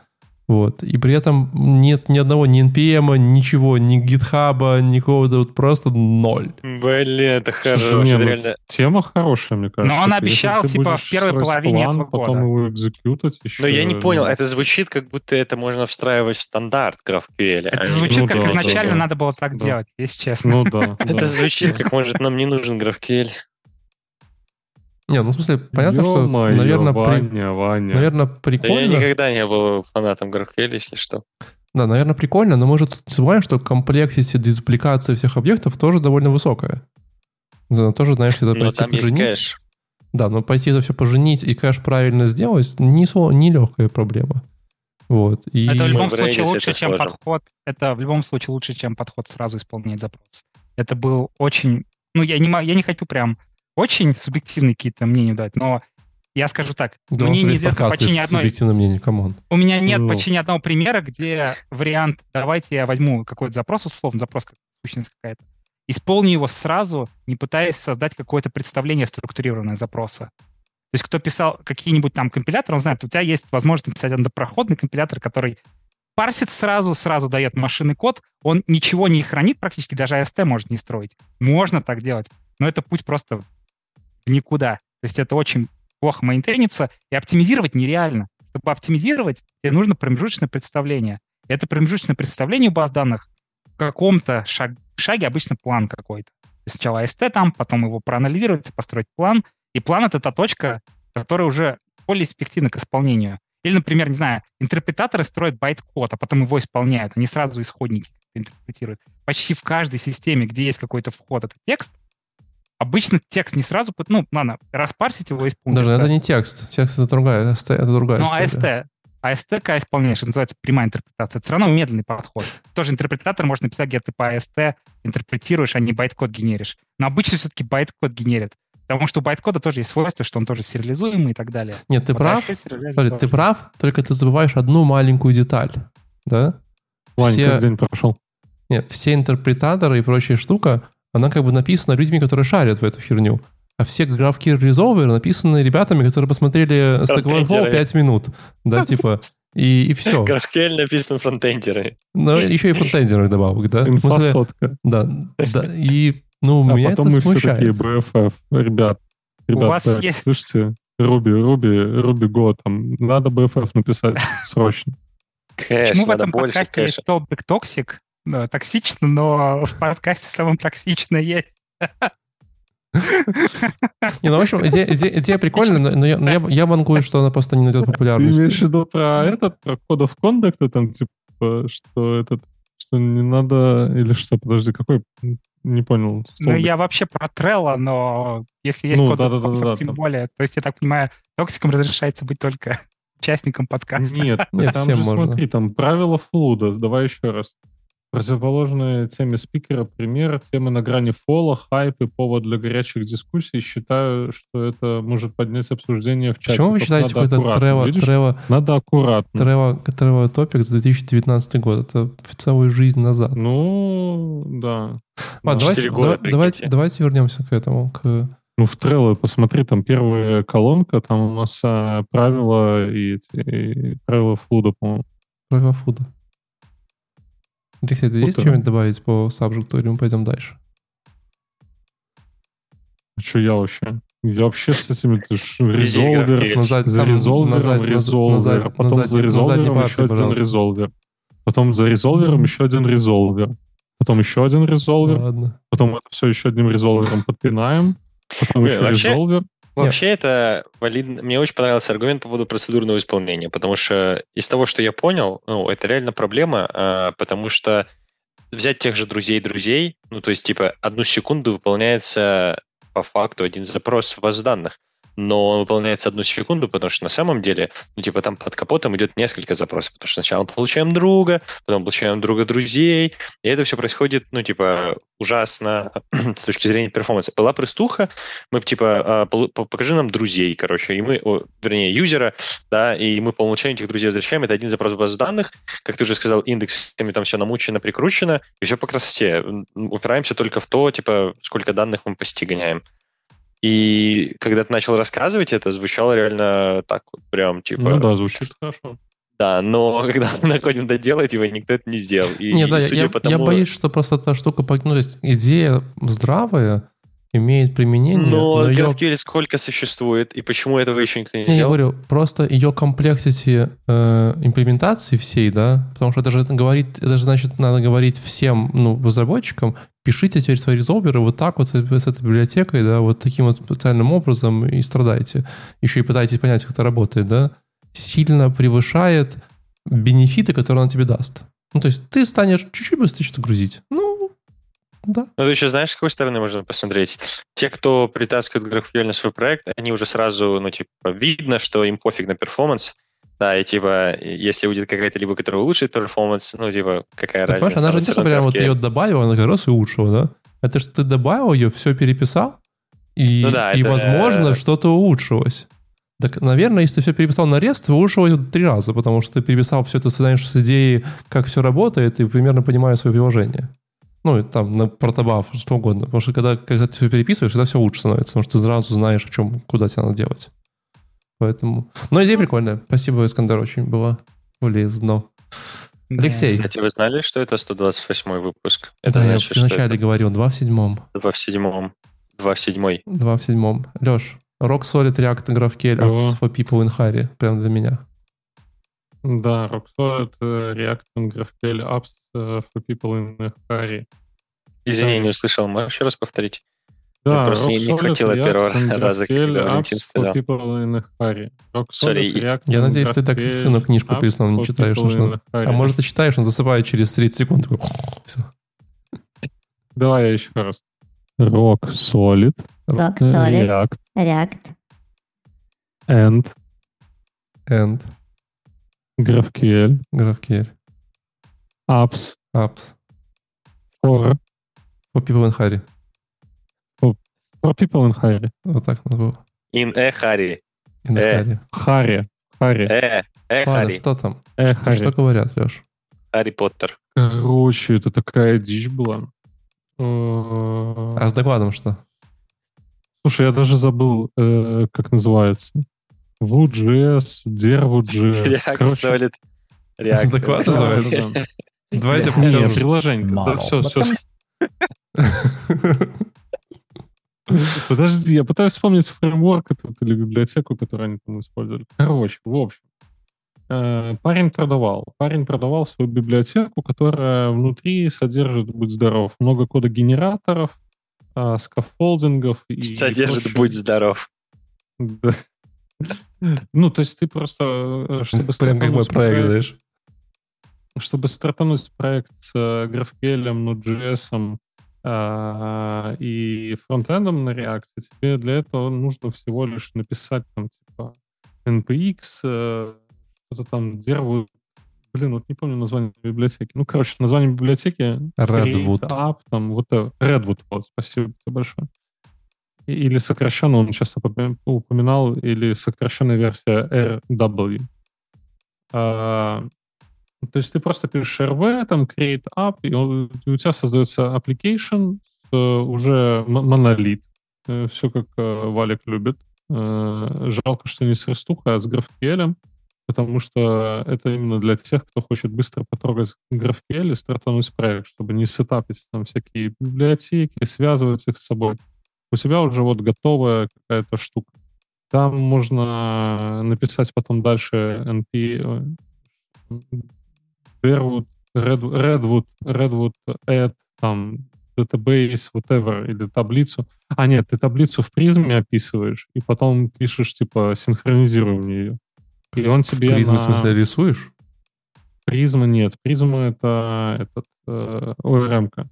Вот. И при этом нет ни одного ни NPM, ничего, ни гитхаба, никакого, вот просто ноль. Блин, это хорошо. не, это ну, реально... тема хорошая, мне кажется. он Если обещал, ты типа, в первой половине план, этого потом года. его экзекьютать еще. Но я не понял, ну, это звучит, как будто это можно встраивать в стандарт GraphQL. Это а не- звучит, ну как да, изначально да. надо было так Да. делать, если честно. Ну да. да. Это звучит, как может нам не нужен GraphQL. Не, ну в смысле, понятно, что, наверное, при- Ваня, Ваня. наверное, Да я прикольно. никогда не был фанатом GraphQL, если что. Да, наверное, прикольно, но мы же тут не забываем, что complexity дедупликации всех объектов тоже довольно высокая. Да, тоже, знаешь, это Но пойти там есть поженить. кэш. Да, но пойти это все поженить и кэш правильно сделать не, не легкая проблема. Вот. И... Это в любом Redis случае лучше, чем сложно. подход. Это в любом случае лучше, чем подход сразу исполнять запрос. Это был очень... Ну, я не, я не хочу прям очень субъективные какие-то мнения дать, но я скажу так. Да, мне неизвестно почти ни одной... субъективное мнение, come on. У меня нет Ну. почти ни одного примера, где вариант «давайте я возьму какой-то запрос, условно, запрос как сущность какая-то, исполню его сразу, не пытаясь создать какое-то представление структурированное запроса. То есть кто писал какие-нибудь там компиляторы, он знает, у тебя есть возможность написать однопроходный компилятор, который парсит сразу, сразу дает машинный код, он ничего не хранит практически, даже AST может не строить. Можно так делать, но это путь просто никуда. То есть это очень плохо мейнтейнится, и оптимизировать нереально. Чтобы оптимизировать, тебе нужно промежуточное представление. И это промежуточное представление у баз данных в каком-то шаг- шаге обычно план какой-то. Сначала ST там, потом его проанализировать, построить план. И план — это та точка, которая уже более эффективна к исполнению. Или, например, не знаю, интерпретаторы строят байт-код, а потом его исполняют. Они сразу исходники интерпретируют. Почти в каждой системе, где есть какой-то вход, это текст, обычно текст не сразу... Ну, ладно, распарсить его из пункта. Даже это не текст. Текст это другая, AST это другая Ну, история. AST, AST, когда исполняешь, называется прямая интерпретация. Это все равно медленный подход. Тоже интерпретатор может написать, где ты по AST интерпретируешь, а не байт-код генеришь. Но обычно все-таки байт-код генерит. Потому что у байт-кода тоже есть свойство, что он тоже сериализуемый и так далее. Нет, ты Вот прав. AST сериализация Смотри, ты прав, только ты забываешь одну маленькую деталь. Да? Вань, все- как день прошел? Нет, все интерпретаторы и прочая штука, она как бы написана людьми, которые шарят в эту херню. А все GraphQL resolver'ы написаны ребятами, которые посмотрели Stack Overflow Фронтендеры. 5 минут. Да, типа, и, и все. GraphQL написан фронтендеры. Но еще и фронтендеры добавок, да? Инфосотка. Да, да, и, ну, А меня потом это мы все смущает. такие BFF. Ребят, ребят, вас так, есть- слышите, Ruby, Ruby, Ruby Go, там, надо BFF написать срочно. Кэш, Почему в этом больше подкасте есть столбик токсик? Ну, токсично, но в подкасте самом токсично есть. Не, ну, в общем, идея, идея, идея прикольная, но, но я, но я, я банкую, что она просто не найдет Ты популярности. имеешь в виду про этот, про Code of Conduct, там, типа, что этот, что не надо, или что, подожди, какой, не понял. Ну, я вообще про Trello, но если есть Ну, код да-да-да-да, Comfort, да, тем там. более. То есть, я так понимаю, токсиком разрешается быть только участником подкаста. Нет, Нет, там же можно. смотри, там правила флуда, давай еще раз. Противоположные теме спикера пример, темы на грани фола, хайп и повод для горячих дискуссий. Считаю, что это может поднять обсуждение в чате. Почему вы считаете какой-то Трево? Трево, Надо аккуратно. Трево, Трево топик за 2019 год? Это целую жизнь назад. Ну, да. Да. давайте, года, давай- давайте, давайте вернемся к этому. К... Ну, в Trello посмотри, там первая колонка, там у нас а, правила и, и правила флуда, по-моему. Трево фуда. Алексей, ты есть что-нибудь добавить по сабжекту, или мы пойдем дальше? Что я вообще? Я вообще с этими ты ж, Везде резолвер, GraphQL. На зад- за резолвером резолвер, потом за резолвером еще один резолвер, потом за резолвером еще один резолвер, потом еще один резолвер, потом это все еще одним резолвером подпинаем, потом еще резолвер. Вообще это валидно. Мне очень понравился аргумент по поводу процедурного исполнения, потому что из того, что я понял, ну, это реально проблема, а, потому что взять тех же друзей-друзей, ну, то есть, типа, одну секунду выполняется по факту один запрос в базу данных, но он выполняется одну секунду, потому что на самом деле, ну, типа, там под капотом идет несколько запросов, потому что сначала мы получаем друга, потом получаем друга друзей, и это все происходит, ну, типа, ужасно с точки зрения перформанса. Была престуха, мы, типа, а, покажи нам друзей, короче, и мы, вернее, юзера, да, и мы по умолчанию этих друзей возвращаем, это один запрос в базу данных, как ты уже сказал, индексами там все намучено, прикручено, и все по красоте. Упираемся только в то, типа, сколько данных мы по сети гоняем. И когда ты начал рассказывать это, звучало реально так вот, прям, типа, Ну да, звучит хорошо. да, но когда мы находим доделать его, никто это не сделал. И, Не, да, я, судя я- тому- боюсь, что просто эта штука, ну, то есть идея здравая, имеет применение, Но, но ее GraphQL сколько существует, и почему этого еще никто не Не, я сделал? говорю, просто ее комплексити э, имплементации всей, да, потому что это же говорит, это же значит, надо говорить всем, ну, разработчикам, пишите теперь свои резолверы вот так вот с этой библиотекой, да, вот таким вот специальным образом и страдайте. Еще и пытайтесь понять, как это работает, да, сильно превышает бенефиты, которые он тебе даст. Ну, то есть ты станешь чуть-чуть быстрее что-то грузить. Ну, да. Ну, ты еще знаешь, с какой стороны можно посмотреть? Те, кто притаскивает GraphQL на свой проект, они уже сразу, ну, типа, видно, что им пофиг на перформанс, да, и типа, если будет какая-то либа, которая улучшит перформанс, ну, типа, какая Ты разница? понимаешь, она же не что прям вот ее добавил, она как раз и улучшила, да? Это что ты добавил ее, все переписал, и, Ну да, и это- возможно, что-то улучшилось. Так, наверное, если ты все переписал на REST, ты улучшилось в три раза, потому что ты переписал все это, знаешь, с идеей, как все работает, и примерно понимаешь свое приложение. Ну, и там, на протобаф, что угодно. Потому что когда, когда ты все переписываешь, тогда все лучше становится, потому что ты сразу знаешь, о чем, куда тебе надо делать. Поэтому... Но идея прикольная. Спасибо, Искандер, очень было полезно. Да. Алексей. Кстати, вы знали, что это 128 выпуск? Это да, я значит, что вначале это говорил, два в седьмом. 2 в седьмом. 2 в седьмой. Два в седьмом. Леш, Rock Solid React GraphQL apps for people in hurry. Прям для меня. Да, Rocksolid, э, React and GraphQL apps э, for people in a hurry. Извини, Да. не услышал. Можешь еще раз повторить? Да, просто не- не хватило React первого and раза, GraphQL когда Валентин сказал. Sorry, React Я надеюсь, ты так GraphQL сыну книжку сном не читаешь. что-. А может, ты читаешь, он засыпает через 30 секунд. Такой, всё. Давай я еще раз. Rock Solid, Rock Solid, React React, and And GraphQL GraphQL apps apps for, for people in hurry. For people in hurry. Вот так надо было. In a hurry. In Э. hurry. Харри. Харри. Э, э, Харри. что там? Э, Что, Харри. что говорят, Леш? Харри Поттер. Короче, это такая дичь была. Э, А с докладом что? Слушай, я даже забыл, э, как называется. Vue.js, Dervu.js. React Короче, Solid. React. Доклад да, называется? да, Давай я да. покажу. Не, приложение. Да, все, все. Подожди, я пытаюсь вспомнить фреймворк этот или библиотеку, которую они там использовали. Короче, в общем. э, Парень продавал. Парень продавал свою библиотеку, которая внутри содержит, будь здоров, много кода генераторов, а, скаффолдингов и Содержит прочего. «Будь здоров». Да. Ну, то есть ты просто, э, чтобы Прям как мой стартануть проект, знаешь. чтобы стартануть проект с э, GraphQL, Node.js и фронтендом на React, тебе для этого нужно всего лишь написать там типа npx, э, что-то там Derwood, блин, вот не помню название библиотеки. Ну, короче, название библиотеки Redwood. Create App, там вот это, Redwood, вот, спасибо тебе большое. Или сокращенно, он часто упоминал, или сокращенная версия RW. А, то есть ты просто пишешь rv, там create app, и, он- и у тебя создается application, э, уже монолит. Все как э, Валик любит. Э, Жалко, что не с REST, а с GraphQL, потому что это именно для тех, кто хочет быстро потрогать GraphQL и стартануть проект, чтобы не сетапить там всякие библиотеки, связывать их с собой. У тебя уже вот готовая какая-то штука. Там можно написать потом дальше NP, э, Derwood, Red- Redwood, Redwood add там database, whatever, или таблицу. А нет, ты таблицу в призме описываешь, и потом пишешь, типа, синхронизируй мне ее. И он тебе Призму, на... в смысле, рисуешь? Призма нет. Призма — это этот, э, ORM-ка.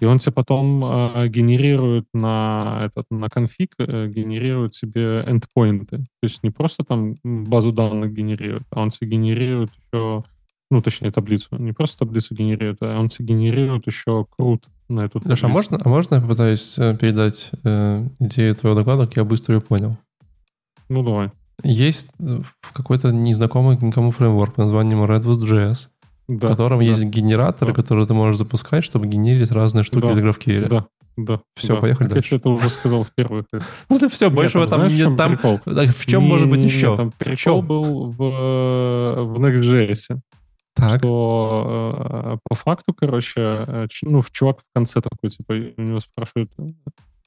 И он тебе потом э, генерирует на, этот, на конфиг, э, генерирует себе эндпоинты. То есть не просто там базу данных генерирует, а он тебе генерирует еще, ну, точнее, таблицу. Не просто таблицу генерирует, а он генерирует еще крут на эту таблицу. Леша, а можно, а можно я попытаюсь э, передать э, идею твоего доклада, как я быстро ее понял? Ну, давай. Есть какой-то незнакомый никому фреймворк под названием Redwood.js, Да, в котором да, есть генераторы, да. которые ты можешь запускать, чтобы генерить разные штуки Да, для GraphQL. Да, да. Всё, да. поехали Так Я это уже сказал в первых. Ну все, больше этом знаешь, нет. Там, в чем может быть еще? Там прикол был в, э, в Next.js. Так, что э, по факту, короче, э, ч- ну, чувак в конце такой, типа, у него спрашивают,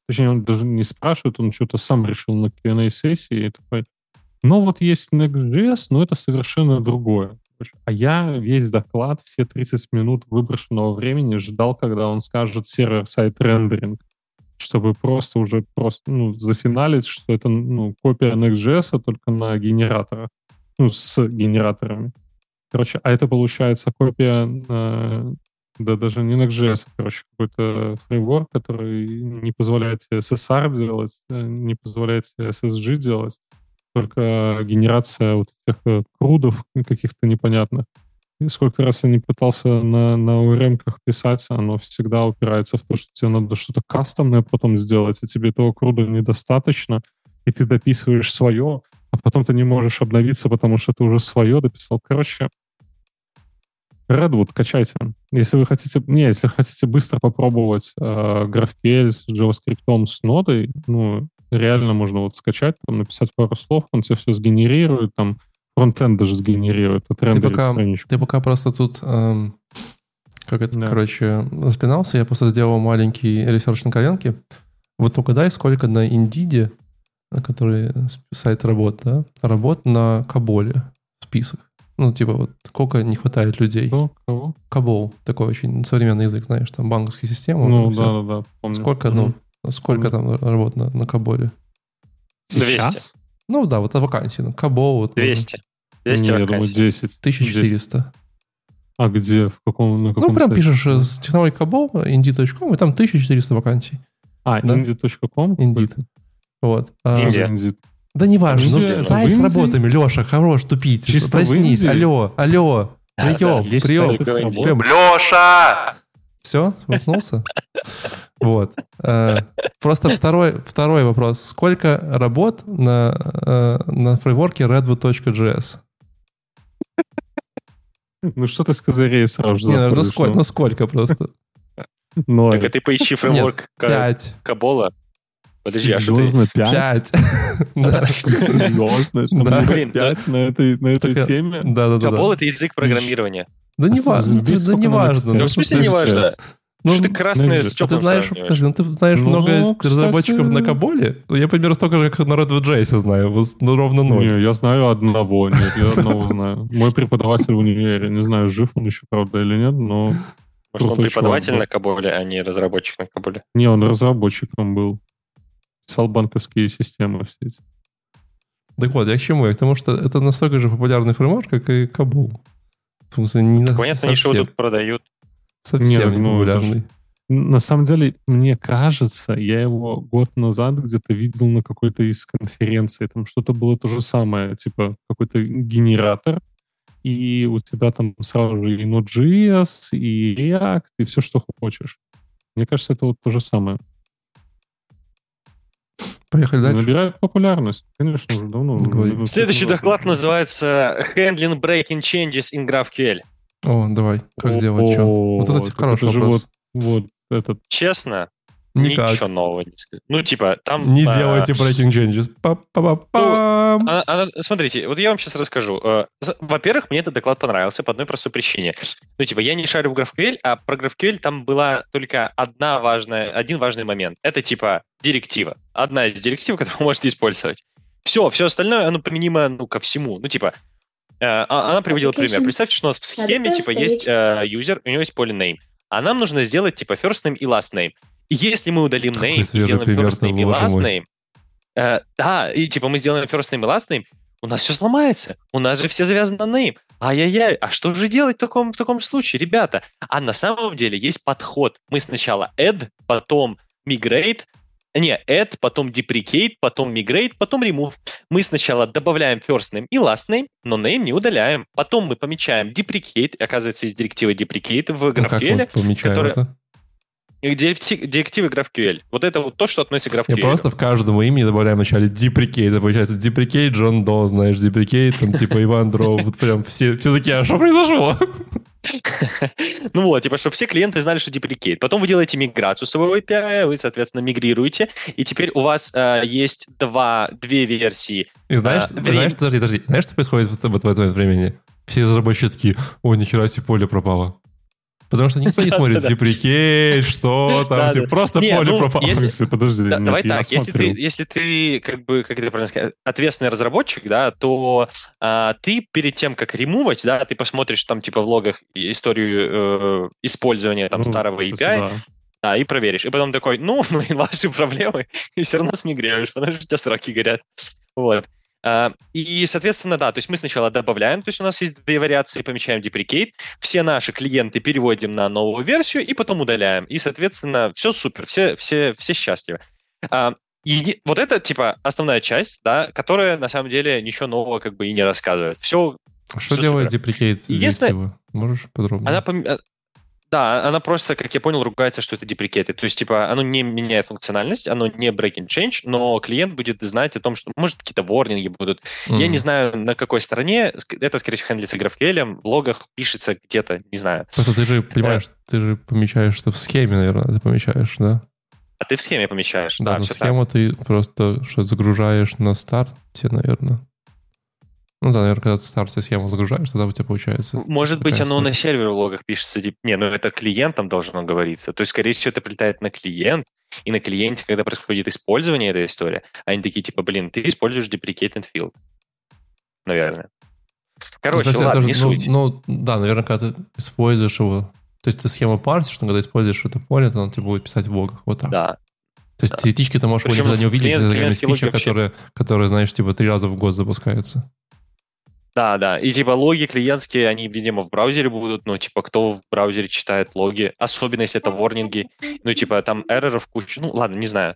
точнее, он даже не спрашивает, он что-то сам решил на Q&A-сессии и такой, ну, вот есть Next.js, но это совершенно другое. А я весь доклад, все 30 минут выброшенного времени ждал, когда он скажет сервер-сайт рендеринг, чтобы просто уже просто, ну, зафиналить, что это, ну, копия Next.js, а только на генераторах, ну, с генераторами. Короче, а это получается копия, э, да даже не Next.js, а, короче, какой-то фреймворк, который не позволяет SSR делать, э, не позволяет SSG делать, только генерация вот этих э, крудов каких-то непонятных. И сколько раз я не пытался на, на ORM-ках писать, оно всегда упирается в то, что тебе надо что-то кастомное потом сделать, и тебе этого круда недостаточно, и ты дописываешь свое, а потом ты не можешь обновиться, потому что ты уже свое дописал. Короче, Redwood качайте. Если вы хотите, не, если хотите быстро попробовать э, GraphQL с JavaScript, с Node'ой, ну, реально можно вот скачать, там, написать пару слов, он тебе все сгенерирует, там, фронтенд даже сгенерирует, отрендерит пока- страничку. ты пока просто тут, эм, как это, Да. короче, распинался, я просто сделал маленький research на коленке. Вот угадай, сколько на Индиде, который сайт работ, да, работ на Каболе список. Ну, типа, вот сколько не хватает людей. Кто? Кого? Кабол, такой очень современный язык, знаешь, там банковские системы. Ну, да, да, да, помню. Сколько, ну, сколько там работ на, на Каболе? 200. Ну, да, вот вакансии. Ну, Кабол, вот. 200. 200 Не, я думаю, вакансий. 10. 1400. А где? В каком? На каком Ну, прям сайте? пишешь э, с технологией Кабол, indeed.com, и там 1400 вакансий. А, да? indie.com? Indeed. Вот. А, Что за India. Indeed? Да не важно, ну, сайт с работами, Леша, хорош тупить. Чисто Проснись, алло, алло. Прием, прием. Прием. Леша! Все, проснулся? Вот. Э, Просто второй, второй вопрос. Сколько работ на, э, на фреймворке redwood.js? Ну что ты с козырей сразу же Не, ну сколько, ну сколько просто? Ноль. Так а ты поищи фреймворк. Кабола. Подожди, а что ты... Серьезно, пять? Да. Серьезно? Да. Блин, пять на этой, на этой Только- теме? Да, да, да. Кабол — это язык программирования. Да не А важно, да не важно. Ну, в смысле не важно? Ну, Что ты красное с А ты знаешь, подожди, ну ты знаешь Ну, много кстати- разработчиков на Каболе? Я примерно столько же, как на Redwood.js знаю, вот, ну ровно ноль. Не, я знаю одного, нет, я одного знаю. Мой преподаватель в универе, не знаю, жив он еще, правда, или нет, но... Может, он преподаватель чувак на Каболе, а не разработчик на Каболе? Не, он разработчиком был. Писал банковские системы все эти. Так вот, я к чему? Я к тому, что это настолько же популярный фреймворк, как и Кабол. В смысле, не на- Понятно, они что тут продают. совсем Не, не ну, популярный. На самом деле, мне кажется, я его год назад где-то видел на какой-то из конференций. Там что-то было то же самое, типа какой-то генератор, и у тебя там сразу же и Node.js, и React, и все, что хочешь. Мне кажется, это вот то же самое. Поехали дальше. Набирает популярность, конечно, уже давно. Говори. Следующий доклад называется Handling Breaking Changes in GraphQL. О, давай, как делать, что? О, Вот это хороший это же вопрос. Вот, вот этот Честно, Никак. ничего нового не скажу. Ну, типа, там... Не а, делайте breaking changes. Па-па-па-пам. Она- она- смотрите, вот я вам сейчас расскажу. Э, Во-первых, мне этот доклад понравился по одной простой причине. Ну, типа, я не шарю в GraphQL, а про GraphQL там была только одна важная, один важный момент. Это, типа, директива. Одна из директив, которую вы можете использовать. Все, все остальное, оно применимо, ну, ко всему. Ну, типа, э, а- она приводила пример. Представьте, что у нас в схеме, типа, есть э, юзер, у него есть поле name. а нам нужно сделать типа first name и last name. Если мы удалим Какой name и сделаем пример, first name и last name, э, да, и типа мы сделаем first name и last name, у нас все сломается. У нас же все завязано на name. Ай-яй-яй, а что же делать в таком, в таком случае, ребята? А на самом деле есть подход. Мы сначала add, потом migrate, не, add, потом deprecate, потом migrate, потом remove. Мы сначала добавляем first name и last name, но name не удаляем. Потом мы помечаем deprecate, оказывается, есть директива deprecate в Ну, GraphQL, помечаем которая- это? Директивы GraphQL. Вот это вот то, что относится к Я GraphQL. просто в каждому имени добавляем вначале деприкейт. Это получается деприкейт Джон До, знаешь, деприкейт, там типа Иван Дров. Вот прям все, все такие, а что произошло? Ну вот, типа, чтобы все клиенты знали, что деприкейт. Потом вы делаете миграцию своего API, вы, соответственно, мигрируете, и теперь у вас э, есть два, две версии. И знаешь, А, знаешь, время- подожди, подожди, знаешь, что происходит вот, вот в это времени? Все разработчики такие, ой, нихера себе поле пропало. Потому что никто не смотрит деприкейт, что там, типа, просто поле ну, смысле, подожди, давай так, если ты, смотрел. если ты, как бы, как это правильно сказать, ответственный разработчик, да, то а, ты перед тем, как ремувать, да, ты посмотришь там, типа, в логах историю э, использования там Ну, старого API, да. да, и проверишь. И потом такой, ну, блин, ваши проблемы, и все равно смигрируешь, потому что у тебя сроки горят. Вот. А, И, соответственно, да, то есть мы сначала добавляем, то есть у нас есть две вариации, помечаем деприкейт, все наши клиенты переводим на новую версию и потом удаляем. И, соответственно, все супер, все, все, все счастливы. А, еди- Вот это, типа, основная часть, да, которая, на самом деле, ничего нового как бы и не рассказывает. Все Что всё делает деприкейт Единственное-? Можешь подробнее? она пом- э, Да, она просто, как я понял, ругается, что это деприкеты. То есть, типа, оно не меняет функциональность, оно не break and change, но клиент будет знать о том, что, может, какие-то ворнинги будут. Я Мгм. не знаю, на какой стороне. Это, скорее всего, хендлится GraphQL, в логах пишется где-то, не знаю. Просто ты же понимаешь, ты же помечаешь, что в схеме, наверное, ты помечаешь, да? А ты в схеме помещаешь. Да, Да, но схему ты просто что загружаешь на старте, наверное. Ну да, наверное, когда ты в старте схему загружаешь, тогда у тебя получается... Может быть, оно на история. сервере в логах пишется. тип- Не, ну это клиентам должно говориться. То есть, скорее всего, это прилетает на клиент, и на клиенте, когда происходит использование этой истории, они такие, типа, блин, ты используешь deprecated field. Наверное. Короче, Ну, есть ладно, это не ну, суть. Ну, да, наверное, когда ты используешь его... То есть ты схему парсишь, но когда используешь это поле, то он тебе будет писать в логах. Вот так. Да. То есть теоретически ты можешь его Причем никогда не увидеть, это фича, вообще- которая, которая, знаешь, типа три раза в год запускается. Да, да. И типа логи клиентские, они, видимо, в браузере будут. Ну, типа, кто в браузере читает логи, особенно если это ворнинги. Ну, типа, там эрроров куча. Ну, ладно, не знаю.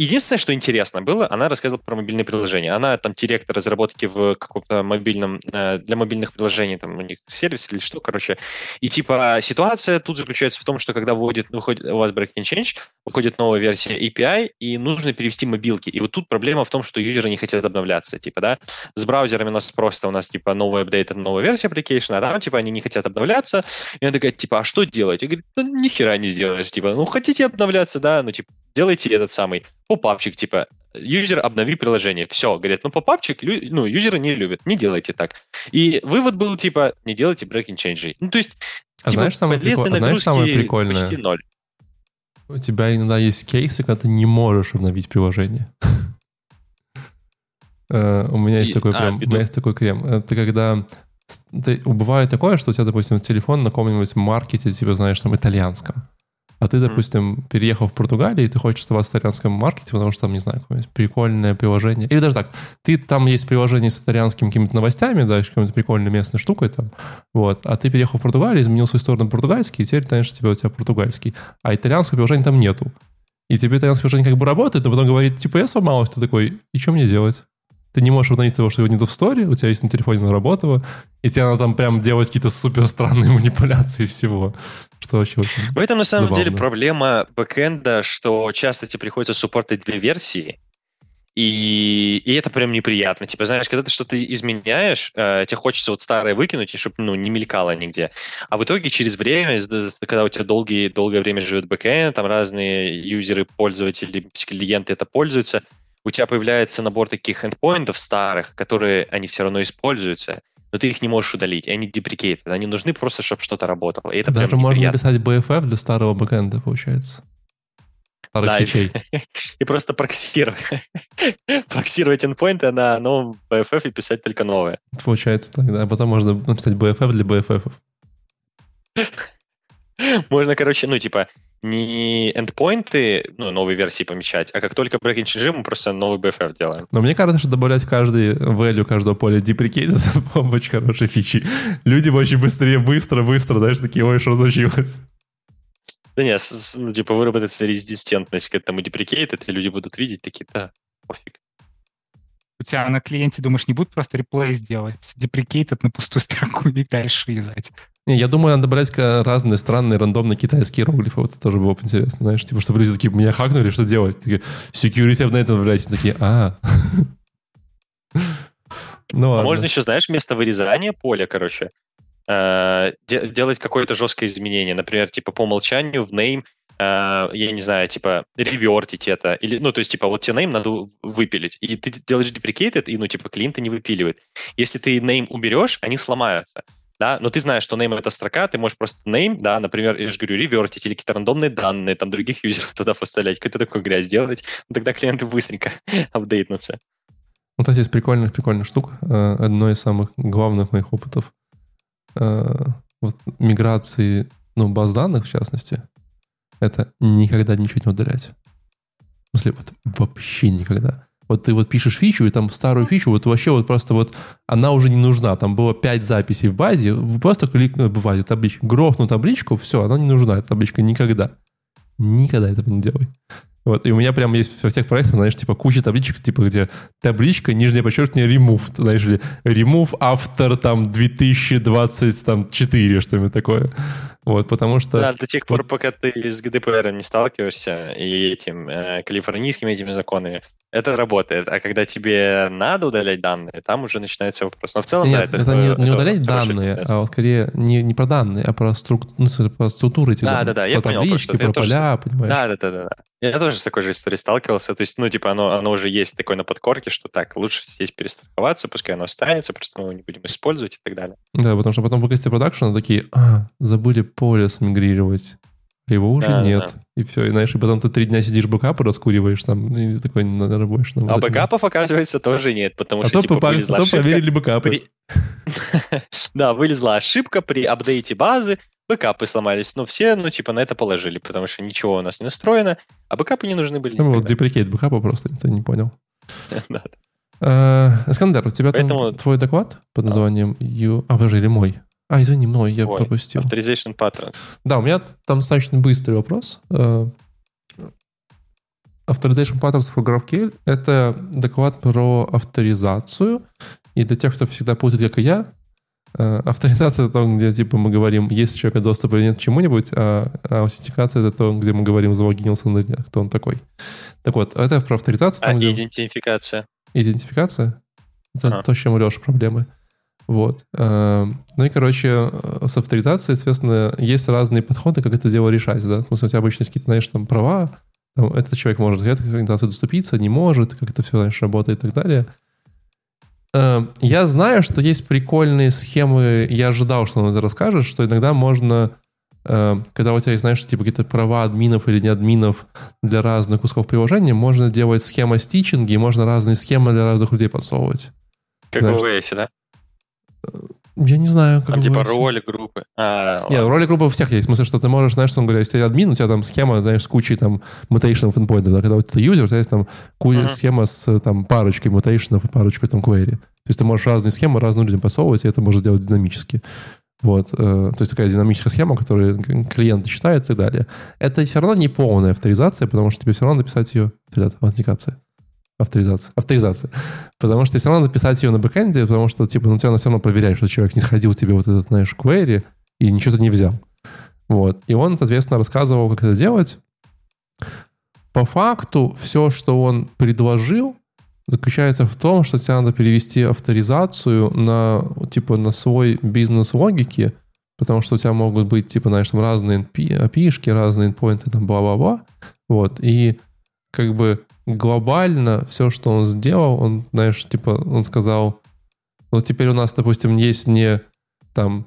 Единственное, что интересно было, она рассказывала про мобильные приложения. Она там директор разработки в каком-то мобильном, э, для мобильных приложений, там у них сервис или что, короче. И типа ситуация тут заключается в том, что когда вводит, выходит у вас break and change, выходит новая версия API, и нужно перевести мобилки. И вот тут проблема в том, что юзеры не хотят обновляться, типа, да. С браузерами у нас просто у нас типа новый апдейт, новая версия application, а там типа они не хотят обновляться. И она такая, типа, а что делать? Я говорю, да ни хера не сделаешь. Типа, ну хотите обновляться, да, ну типа делайте этот самый попапчик, типа, юзер, обнови приложение. Все, говорят, ну попапчик, лю- ну, юзеры не любят, не делайте так. И вывод был, типа, не делайте breaking change. Ну, то есть, А типа, знаешь, самое, прикол- а знаешь, самое прикольное? почти ноль. У тебя иногда есть кейсы, когда ты не можешь обновить приложение. Э, У меня есть И- такой а, прям, у меня есть такой крем. Это когда ты- бывает такое, что у тебя, допустим, телефон на каком-нибудь маркете, типа, знаешь, там, итальянском. А ты, допустим, переехал в Португалию, и ты хочешь оставаться в итальянском маркете, потому что там, не знаю, какое-нибудь прикольное приложение. Или даже так, ты там есть приложение с итальянскими какими-то новостями, да, с какой-то прикольной местной штукой там, вот, а ты переехал в Португалию, изменил свою сторону португальский, и теперь, конечно, тебе, у тебя португальский. А итальянского приложения там нету. И тебе итальянское приложение как бы работает, но потом говорит, типа, я сломалась, ты такой, и что мне делать? Ты не можешь обновить того, что его нету в сторе, у тебя есть на телефоне, оно работало, и тебе надо там прям делать какие-то супер странные манипуляции всего, что вообще очень... В этом на самом деле Забавно. проблема бэкэнда, что часто тебе приходится суппортить две версии, и, и это прям неприятно. Типа, знаешь, когда ты что-то изменяешь, э, тебе хочется вот старое выкинуть, и чтобы ну, не мелькало нигде. А в итоге через время, когда у тебя долгие, долгое время живет бэкэнд, там разные юзеры, пользователи, клиенты это пользуются, у тебя появляется набор таких эндпоинтов старых, которые они все равно используются, но ты их не можешь удалить, и они деприкейт. Они нужны просто, чтобы что-то работало. И это Даже можно написать BFF для старого бэкэнда, получается. Да, и- просто проксировать. проксировать endpoinты на новом BFF и писать только новое. Получается так, да. А потом можно написать BFF для BFF. Можно, короче, ну, типа, не эндпоинты, ну, новые версии помечать, а как только breaking change, мы просто новый BFF делаем. Но мне кажется, что добавлять в каждый value каждого поля deprecate это очень хорошая фичи. Люди очень быстрее, быстро, быстро, знаешь, такие, ой, что случилось? Да нет, ну, типа, выработается резистентность к этому deprecate, и люди будут видеть такие, да, пофиг. У тебя на клиенте, думаешь, не будут просто реплей сделать, deprecated на пустую строку и дальше юзать? Не, я думаю, надо брать разные странные рандомные китайские иероглифы. Вот это тоже было бы интересно, знаешь. Типа, чтобы люди такие, меня хакнули, что делать? Такие, security на этом влияет. Такие, а. Ну, а можно еще, знаешь, вместо вырезания поля, короче, э, делать какое-то жесткое изменение. Например, типа по умолчанию в name Uh, я не знаю, типа, ревертить это, или, ну, то есть, типа, вот тебе name надо выпилить, и ты делаешь deprecated, и, ну, типа, клиенты не выпиливает. Если ты name уберешь, они сломаются да, но ты знаешь, что name — это строка, ты можешь просто name, да, например, я же говорю, ревертить или какие-то рандомные данные, там, других юзеров туда поставлять, какую-то такую грязь делать, ну, тогда клиенты быстренько апдейтнутся. Вот, кстати, из прикольных, прикольных штук, э, одно из самых главных моих опытов э, вот, миграции, ну, баз данных, в частности, это никогда ничего не удалять. В смысле, вот вообще никогда. Вот ты вот пишешь фичу, и там старую фичу, вот вообще вот просто вот она уже не нужна. Там было 5 записей в базе, просто кликнуть в базе табличку, грохну табличку, все, она не нужна, эта табличка никогда. Никогда этого не делай. Вот, и у меня прям есть во всех проектах, знаешь, типа куча табличек, типа где табличка, нижнее подчеркивание, remove, знаешь, или remove автор там 2024, что-нибудь такое. Вот, потому что... Да, до тех пор, пока ты с GDPR не сталкиваешься и этим э, калифорнийскими этими законами, это работает. А когда тебе надо удалять данные, там уже начинается вопрос. Но в целом, Нет, да, это, это не, не удалять данные, а вот скорее не, не про данные, а про, струк... ну, про структуру этих да, данных. Да, да, я про понял. таблички, про поля, тоже... понимаешь? Да, да, да, да. Я тоже с такой же историей сталкивался. То есть, ну, типа, оно, оно уже есть такое на подкорке, что так, лучше здесь перестраховаться, пускай оно останется, просто мы его не будем использовать и так далее. Да, потому что потом в выгости продакшена такие, а, забыли поле смигрировать. Его уже да, нет. Да. И все. И знаешь, и потом ты три дня сидишь бэкапы раскуриваешь там, и такой надо работаешь. А бэкапов, оказывается, тоже нет, потому а что, типа, попали, вылезла ошибка. проверили бэкапы. Да, вылезла ошибка при апдейте базы, бэкапы сломались. Но все, ну, типа, на это положили, потому что ничего у нас не настроено, а бэкапы не нужны были. Ну, вот deprecate бэкапа просто, ты не понял. Э, Эскандер, у тебя там твой доклад под названием... А, подожди, или мой? А, извини, мной, я Ой, пропустил. Authorization pattern. Да, у меня там достаточно быстрый вопрос. Э, Authorization Patterns for GraphQL — это доклад про авторизацию. И для тех, кто всегда путает, как и я, э, авторизация — это то, где типа мы говорим, есть у человека доступ или нет к чему-нибудь, а аутентификация — это то, где мы говорим, залогинился он или нет, кто он такой. Так вот, это про авторизацию. Там, а где... идентификация? Идентификация? Это а. то, с чем у Леши проблемы. Вот. Эм, ну и, короче, с авторизацией, соответственно, есть разные подходы, как это дело решать. Да? В смысле, у тебя обычно какие-то, знаешь, там права, там, этот человек может к этой организации доступиться, не может, как это все, знаешь, работает и так далее. Эм, я знаю, что есть прикольные схемы, я ожидал, что он это расскажет, что иногда можно, эм, когда у тебя есть, знаешь, типа какие-то права админов или не админов для разных кусков приложения, можно делать схема стичинги, можно разные схемы для разных людей подсовывать. Как знаешь, в OS, да? Я не знаю, как Там типа роли группы. А, Нет, роли группы у всех есть. В смысле, что ты можешь, знаешь, что он говорит, если ты админ, у тебя там схема, знаешь, с кучей там мутейшенов endpoint, да, когда у тебя юзер, у тебя есть там куча uh-huh. схема с там парочкой мутейшенов и парочкой там query. То есть ты можешь разные схемы разным людям посовывать, и это можно сделать динамически. Вот, э, то есть такая динамическая схема, которую клиент читает и так далее. Это все равно не полная авторизация, потому что тебе все равно написать ее аутентикация. Авторизация. Авторизация. Потому что все равно надо писать ее на бэкэнде, потому что, типа, ну, тебя все равно проверяет, что человек не сходил тебе вот этот, знаешь, query и ничего ты не взял. Вот. И он, соответственно, рассказывал, как это делать. По факту, все, что он предложил, заключается в том, что тебе надо перевести авторизацию на, типа, на свой бизнес-логики, потому что у тебя могут быть, типа, знаешь, там разные API, разные endpoints, там, бла-бла-бла. Вот. И как бы глобально все, что он сделал, он, знаешь, типа, он сказал, вот теперь у нас, допустим, есть не там,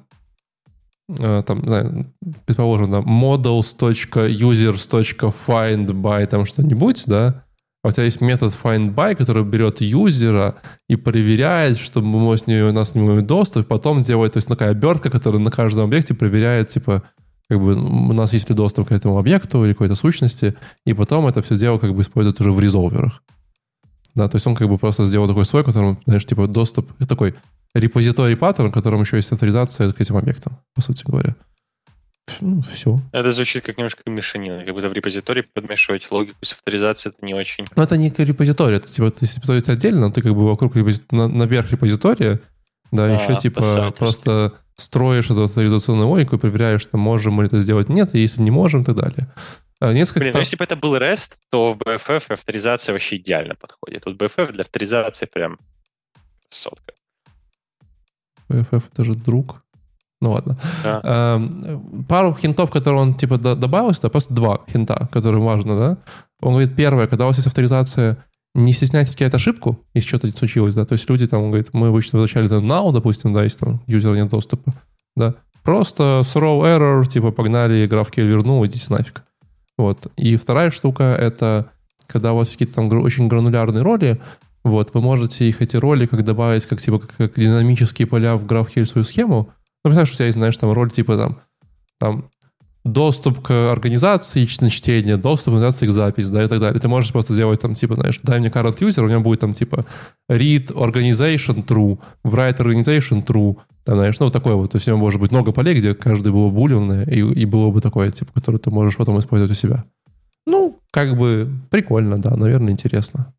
э, там, знаю, предположим, да, models.users.find by там что-нибудь, да, а у тебя есть метод find by, который берет юзера и проверяет, чтобы мы с нее, у нас не имеем доступ, и потом делает, то есть такая обертка, которая на каждом объекте проверяет, типа, как бы у нас есть ли доступ к этому объекту или какой-то сущности, и потом это все дело как бы используют уже в резолверах. Да, то есть он как бы просто сделал такой свой, которым, знаешь, типа доступ, такой репозиторий паттерн, в котором еще есть авторизация к этим объектам, по сути говоря. Ну, все. Это звучит как немножко мешанина, как будто в репозитории подмешивать логику с авторизацией, это не очень. Но это не репозиторий, это типа, если репозиторий отдельно, ты как бы вокруг репози... на, наверх репозитория, да, а, еще типа просто строишь эту авторизационную логику и проверяешь, что можем мы это сделать, нет, и если не можем, и так далее. А несколько Блин, ну, если бы это был REST, то в BFF авторизация вообще идеально подходит. Вот BFF для авторизации прям сотка. BFF это же друг. Ну ладно. Да. Эм, пару хинтов, которые он типа добавил сюда, просто два хинта, которые важно, да. Он говорит, первое, когда у вас есть авторизация, не стесняйтесь сказать ошибку, если что-то случилось, да. То есть люди там, он говорит, мы обычно возвращали на now, допустим, да, если там юзера нет доступа, да. Просто throw error, типа погнали, GraphQL вернул, идите нафиг. Вот. И вторая штука — это когда у вас есть какие-то там очень гранулярные роли, вот, вы можете их, эти роли, как добавить, как, типа, как, как динамические поля в GraphQL свою схему. Ну, представляешь, что у тебя есть, знаешь, там роль типа там, там доступ к организации на чтение, доступ к организации к записи, да, и так далее. Ты можешь просто сделать там, типа, знаешь, дай мне current user, у него будет там, типа, read organization true, write organization true, там, знаешь, ну, такое вот. То есть у него может быть много полей, где каждый было булевное, и, и было бы такое, типа, которое ты можешь потом использовать у себя. Ну, как бы прикольно, да, наверное, интересно.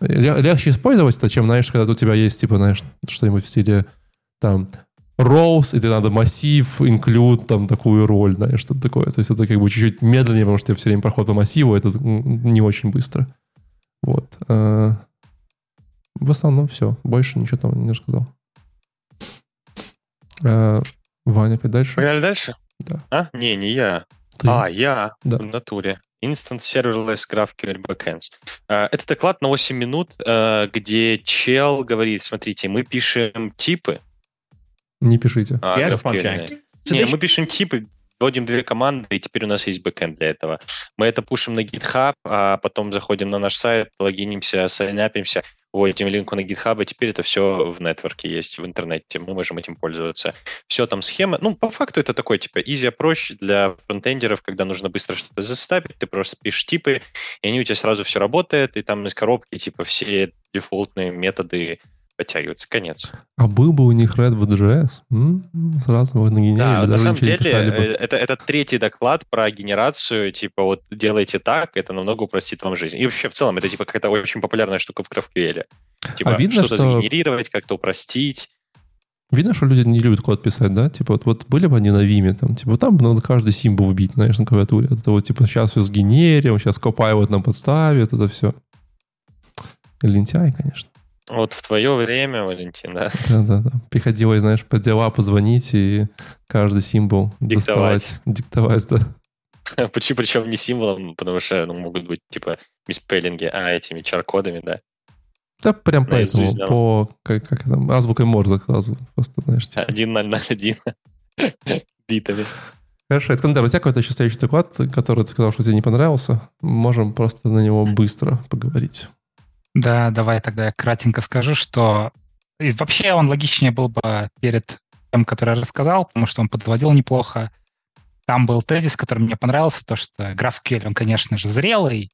Легче использовать это, чем, знаешь, когда у тебя есть, типа, знаешь, что-нибудь в стиле там rows, и тебе надо массив, include, там, такую роль, знаешь, что-то такое. То есть это как бы чуть-чуть медленнее, потому что все время проход по массиву, это не очень быстро. Вот. А, в основном все. Больше ничего там не рассказал. А, Ваня, опять дальше? Погнали дальше? Да. А? Не, не я. Ты? А, я да. в натуре. Instant Serverless GraphQL Backends. А, это доклад на 8 минут, а, где чел говорит, смотрите, мы пишем типы. Не пишите. А, я Не, мы пишем типы, вводим две команды, и теперь у нас есть бэкэнд для этого. Мы это пушим на GitHub, а потом заходим на наш сайт, логинимся, сайнапимся, вводим линку на GitHub, и теперь это все в нетворке есть, в интернете, мы можем этим пользоваться. Все там схема, ну, по факту это такой, типа, easy approach для фронтендеров, когда нужно быстро что-то заставить, ты просто пишешь типы, и они у тебя сразу все работает, и там из коробки, типа, все дефолтные методы подтягиваются. Конец. А был бы у них Redwood.js, м-м, сразу бы нагенерили. Да, на самом деле, э, это, это третий доклад про генерацию, типа вот делайте так, это намного упростит вам жизнь. И вообще в целом это типа какая-то очень популярная штука в GraphQL. Типа а видно, что-то что... сгенерировать, как-то упростить. Видно, что люди не любят код писать, да? Типа, вот, вот были бы они на Виме, там, типа, там надо каждый символ вбить, знаешь, на клавиатуре. Это вот, типа, сейчас все сгенерим, сейчас Copilot нам подставит, это все. Лентяй, конечно. Вот в твое время, Валентин, да. Да-да-да. Приходилось, знаешь, по дела позвонить и каждый символ диктовать. доставать, диктовать, да. Почему, причем не символом, потому что ну, могут быть типа миспеллинги, а этими чар-кодами, да. Да, прям поэтому, по, как, как там, азбукой Морзе сразу, просто, знаешь, типа. 1001 битами. Хорошо, Эскандер, у тебя какой-то еще следующий доклад, который ты сказал, что тебе не понравился. Можем просто на него быстро поговорить. Да, давай тогда я кратенько скажу, что и вообще он логичнее был бы перед тем, который я рассказал, потому что он подводил неплохо. Там был тезис, который мне понравился, то, что GraphQL, он, конечно же, зрелый,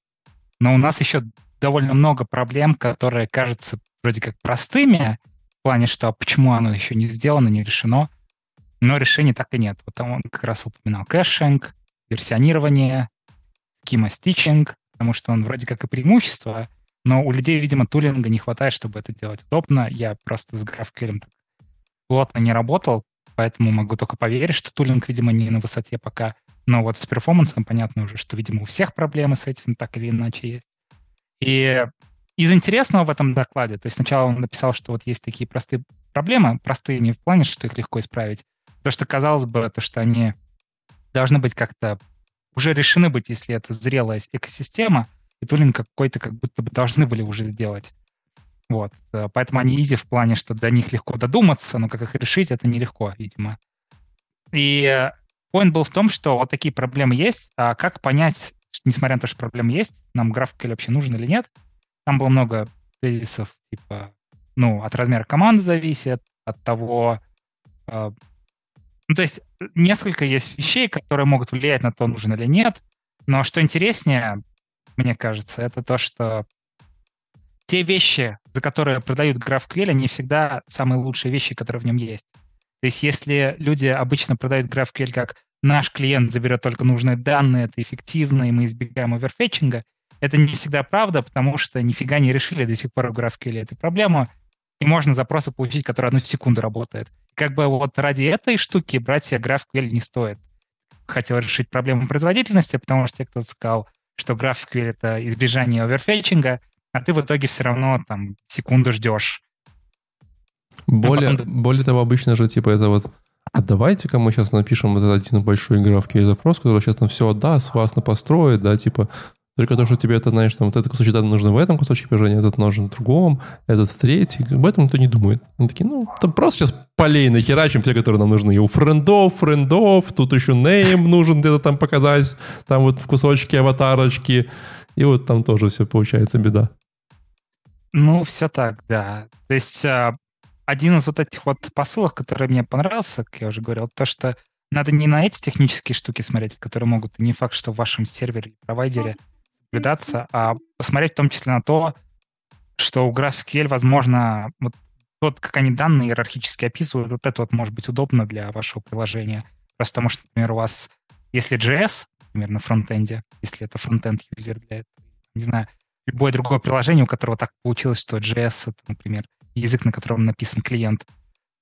но у нас еще довольно много проблем, которые кажутся вроде как простыми, в плане, что а почему оно еще не сделано, не решено, но решений так и нет. Вот там он как раз упоминал caching, версионирование, schema stitching, потому что он вроде как и преимущество — но у людей, видимо, тулинга не хватает, чтобы это делать удобно. Я просто с GraphQL плотно не работал, поэтому могу только поверить, что тулинг, видимо, не на высоте пока. Но вот с перформансом понятно уже, что, видимо, у всех проблемы с этим так или иначе есть. И из интересного в этом докладе, то есть сначала он написал, что вот есть такие простые проблемы, простые не в плане, что их легко исправить, то, что казалось бы, то, что они должны быть как-то уже решены быть, если это зрелая экосистема, и тулинг какой-то как будто бы должны были уже сделать. Вот. Э, поэтому они изи в плане, что до них легко додуматься, но как их решить, это нелегко, видимо. И point был в том, что вот такие проблемы есть, а как понять, несмотря на то, что проблемы есть, нам GraphQL вообще нужен или нет. Там было много тезисов, типа, ну, от размера команды зависит, от того, э, Ну, то есть несколько есть вещей, которые могут влиять на то, нужен или нет. Но что интереснее, мне кажется, это то, что те вещи, за которые продают GraphQL, они всегда самые лучшие вещи, которые в нем есть. То есть если люди обычно продают GraphQL как наш клиент заберет только нужные данные, это эффективно, и мы избегаем оверфетчинга, это не всегда правда, потому что нифига не решили до сих пор в GraphQL эту проблему, и можно запросы получить, которые одну секунду работают. Как бы вот ради этой штуки брать себе GraphQL не стоит. Хотел решить проблему производительности, потому что те, кто сказал, что GraphQL — это избежание оверфетчинга, а ты в итоге все равно там секунду ждешь. Более, а потом... более того, обычно же типа это вот а давайте-ка мы сейчас напишем вот этот один большой GraphQL запрос, который сейчас нам все отдаст, классно построит, да, типа только то, что тебе это, знаешь, там, вот этот кусочек данных нужен в этом кусочке приложения, этот нужен в другом, этот в третьем. Об этом никто не думает. Они такие, ну, там просто сейчас полей нахерачим те, которые нам нужны. И у френдов, френдов, тут еще name нужен где-то там показать, там вот в кусочке аватарочки. И вот там тоже все получается беда. Ну, все так, да. То есть а, один из вот этих вот посылов, который мне понравился, как я уже говорил, то, что надо не на эти технические штуки смотреть, которые могут, не факт, что в вашем сервере провайдере соблюдаться, а посмотреть в том числе на то, что у GraphQL, возможно, вот тот, как они данные иерархически описывают, вот это вот может быть удобно для вашего приложения. Просто потому что, например, у вас, если JS, например, на фронтенде, если это фронтенд юзер для этого, не знаю, любое другое приложение, у которого так получилось, что JS, это, например, язык, на котором написан клиент,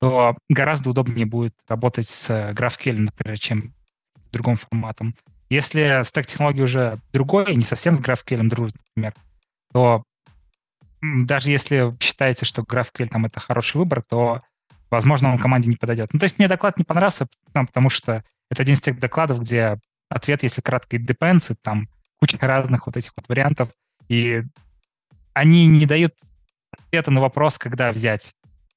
то гораздо удобнее будет работать с GraphQL, например, чем другим форматом. Если стек технологии уже другой, не совсем с GraphQL дружит, например, то даже если считаете, что GraphQL там это хороший выбор, то, возможно, он команде не подойдет. Ну, то есть мне доклад не понравился, потому что это один из тех докладов, где ответ, если кратко, it depends, и там куча разных вот этих вот вариантов, и они не дают ответа на вопрос, когда взять.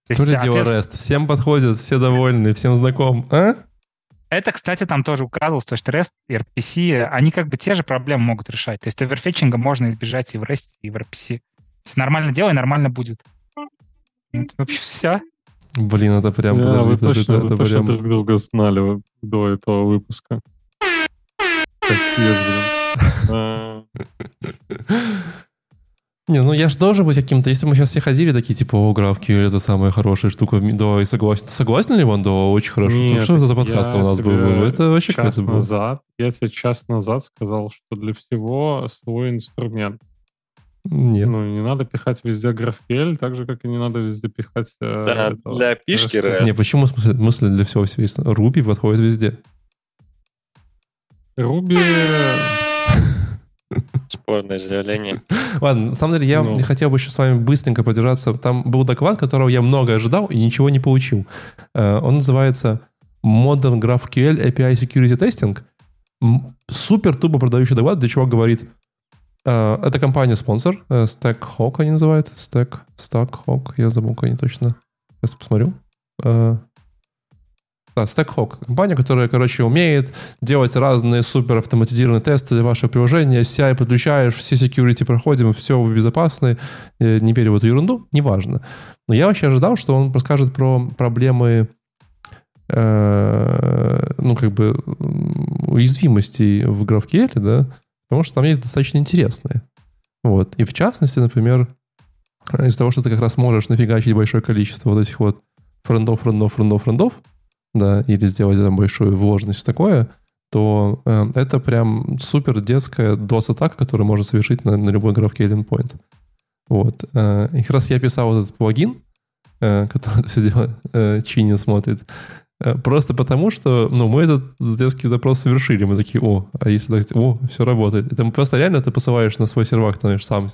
То есть, ответ... REST. Всем подходит, все довольны, всем знаком, а? Это, кстати, там тоже указывалось, то, что REST и RPC, они как бы те же проблемы могут решать. То есть оверфетчинга можно избежать и в REST, и в RPC. Если нормально делай, нормально будет. Вот, в общем, все. Блин, это прям... Да, подожди, вы подожди, точно, это, вы это точно прям... друг друга знали до этого выпуска. Капец, блин. Не, ну я же должен быть каким-то... Если мы сейчас все ходили такие, типа, о, GraphQL это самая хорошая штука, да, и согласен. Согласен ли он? Да, очень хорошо. Нет, что за подкаст у нас был? Это вообще час был. назад, Я тебе час назад сказал, что для всего свой инструмент. Нет. Ну, не надо пихать везде GraphQL, так же, как и не надо везде пихать... Э, да, этого, для пишки REST. Не, почему в смысле для всего все есть? Ruby подходит везде. Ruby Спорное заявление. Ладно, на самом деле я ну. хотел бы еще с вами быстренько подержаться. Там был доклад, которого я много ожидал и ничего не получил. Э, он называется Modern GraphQL API Security Testing. Супер тупо продающий доклад, для чего говорит э, это компания-спонсор, э, Stackhawk они называют. Stack, Stackhawk, я забыл, как они точно. Сейчас посмотрю. Да, StackHawk. Компания, которая, короче, умеет делать разные супер автоматизированные тесты для вашего приложения. CI подключаешь, все security проходим, все вы безопасны. Э, не верю в эту ерунду, неважно. Но я вообще ожидал, что он расскажет про проблемы э, ну, как бы уязвимостей в GraphQL, да, потому что там есть достаточно интересные. Вот. И в частности, например, из-за того, что ты как раз можешь нафигачить большое количество вот этих вот френдов, френдов, френдов, френдов, да, или сделать там большую вложенность такое, то э, это прям супер детская DOS-атака, которую можно совершить на, на любой GraphQL endpoint. Вот. Э, и как раз я писал вот этот плагин, э, который это все дело э, чинит, смотрит, э, просто потому, что ну, мы этот детский запрос совершили. Мы такие, о, а если так, о, все работает. Это просто реально ты посылаешь на свой сервак, ты знаешь, сам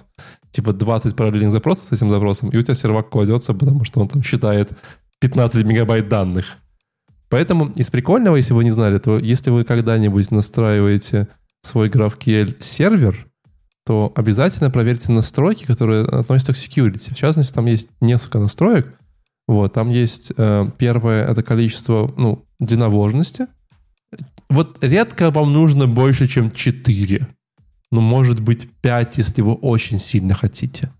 типа 20 параллельных запросов с этим запросом, и у тебя сервак кладется, потому что он там считает 15 мегабайт данных. Поэтому из прикольного, если вы не знали, то если вы когда-нибудь настраиваете свой GraphQL сервер, то обязательно проверьте настройки, которые относятся к security. В частности, там есть несколько настроек. Вот, там есть э, первое, это количество, ну, длина вложенности. Вот редко вам нужно больше, чем 4. Ну, может быть, 5, если вы очень сильно хотите.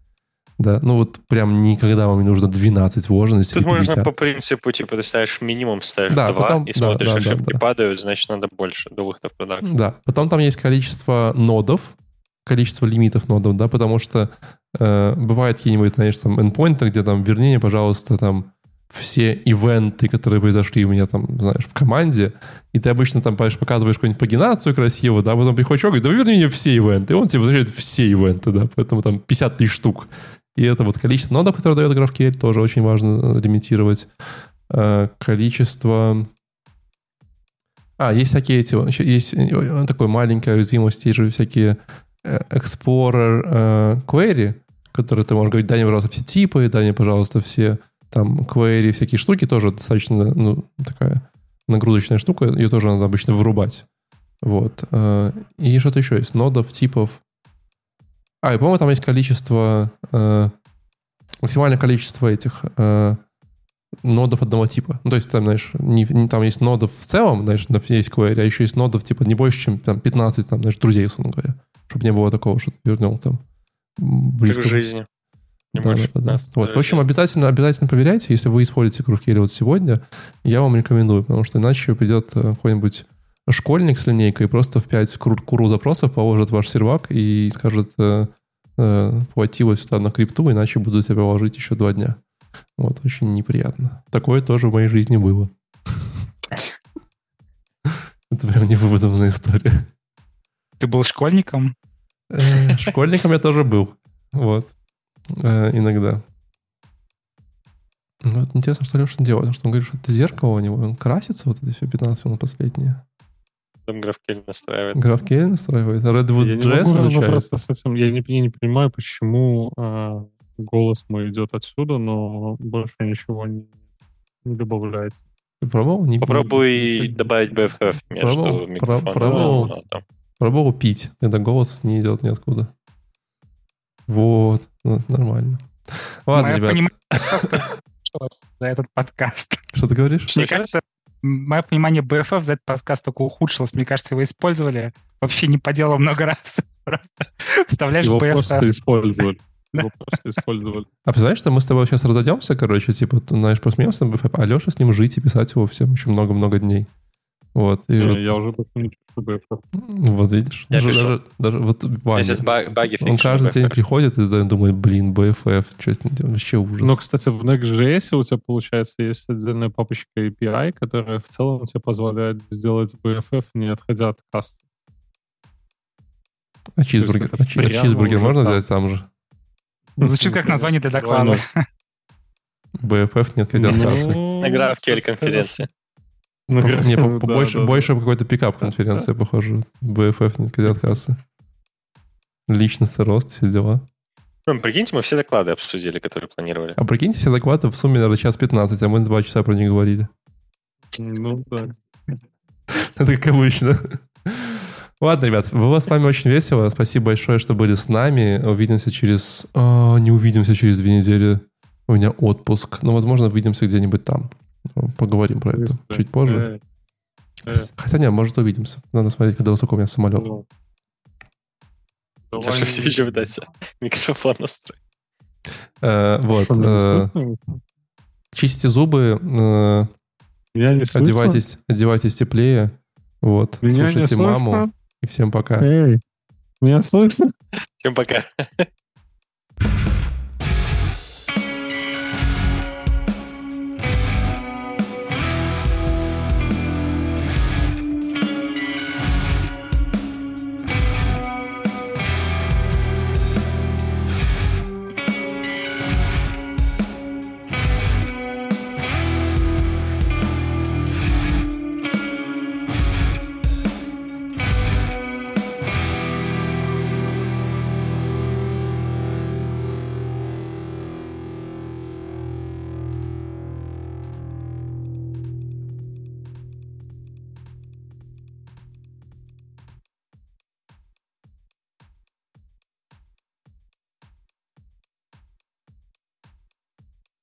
Да, ну вот прям никогда вам не нужно 12 вложенностей Тут можно 50. по принципу, типа, ты ставишь минимум, ставишь Да, 2, потом- и да, смотришь, да, ошибки да. падают, значит, надо больше до выхода в продакшн. Да, потом там есть количество нодов, количество лимитов нодов, да, потому что э, бывают какие-нибудь, знаешь, там endpoinты, где там, верни мне, пожалуйста, там все ивенты, которые произошли у меня там, знаешь, в команде, и ты обычно там, понимаешь, показываешь какую-нибудь пагинацию красивую, да, потом приходит человек и говорит, да верни мне все ивенты, и он тебе возвращает все ивенты, да, поэтому там 50 тысяч штук. И это вот количество нодов, которые дает GraphQL, тоже очень важно э, лимитировать. Э, количество... А, есть всякие эти... Есть э, такой маленькая уязвимость, есть же всякие Explorer query, которые ты можешь говорить, дай мне, пожалуйста, все типы, дай мне, пожалуйста, все там query, всякие штуки, тоже достаточно, ну, такая нагрузочная штука, ее тоже надо обычно вырубать. Вот. И что-то еще есть. Нодов, типов. А, и, по-моему, там есть количество, э, максимальное количество этих э, нодов одного типа. Ну, то есть там, знаешь, не, не- там есть нодов в целом, знаешь, на есть query, а еще есть нодов, типа, не больше, чем там, 15, там, знаешь, друзей, условно говоря. Чтобы не было такого, что ты вернул там Как близко. в жизни. Не Да, больше да, да. 15 Вот, в общем, обязательно, обязательно проверяйте, если вы используете GraphQL вот сегодня, я вам рекомендую, потому что иначе придет э, какой-нибудь школьник с линейкой просто в 5 куру, куру запросов положит ваш сервак и скажет, э, э, плати вот сюда на крипту, иначе буду тебя ложить еще два дня. Вот, очень неприятно. Такое тоже в моей жизни было. Это прям невыдуманная история. Ты был школьником? Э, Школьником я тоже был. Вот. Э, Иногда. Вот интересно, что Леша делает. Что он говорит, что это зеркало у него. Он красится, вот это все 15 минут последние. Там GraphQL настраивает. GraphQL настраивает. Redwood я не JS могу с этим. Я не, я не понимаю, почему а, голос мой идет отсюда, но больше ничего не, не добавляется. Ты пробовал? Не, Попробуй добавить BFF между Пробовал? микрофоном. Про- пробовал? ноутом. Пробовал пить, когда голос не идет ниоткуда. Вот. Ну, нормально. Ладно, Мое ребят, понимание просто за этот подкаст. что ты говоришь? Мне кажется, мое понимание BFF за этот подкаст только ухудшилось. Мне кажется, его использовали вообще не по делу много раз. Просто вставляешь Его BFF. просто использовали. Его просто использовали. А представляешь, что мы с тобой сейчас разойдемся, короче, типа, ты, знаешь, посмеемся, а Леша с ним жить и писать его всем еще много-много дней. Вот, и вот, Не, Я уже больше не пишу BFF. вот видишь. Я даже, пишу. даже, даже вот Я Ваня, сейчас баг- баги он каждый BFF. день приходит и думает, блин, BFF, что делать? вообще ужас. Но, кстати, в Next.js у тебя, получается, есть отдельная папочка API, которая в целом тебе позволяет сделать BFF, не отходя от касты. а чизбургер, это а а чизбургер можно там. взять там же? Звучит как название для доклада. BFF нет хотят Ну, кассы. На GraphQL конференции. На Пох- Не, по- по- да, больше, да, больше какой-то пикап конференция, похоже. BFF нет хотят кассы. Личностный рост, все дела. Ну, прикиньте, мы все доклады обсудили, которые планировали. А прикиньте, все доклады в сумме, наверное, час 15, а мы два часа про них говорили. да. Ну, да. Это как обычно. Ладно, ребят, было с вами очень весело. Спасибо большое, что были с нами. Увидимся через... а, не увидимся через две недели. У меня отпуск. Но, возможно, увидимся где-нибудь там. Ну, Поговорим про это чуть позже. Э, э. Хотя нет, может, увидимся. Надо смотреть, когда высоко у меня самолет. Ну. Леша все еще пытается микрофон настроить. Э, вот. Э? Чистите зубы, э, Меня не слышно? одевайтесь, одевайтесь теплее. Вот. Меня не Слушайте маму. И всем пока. Эй, меня слышно? Всем пока.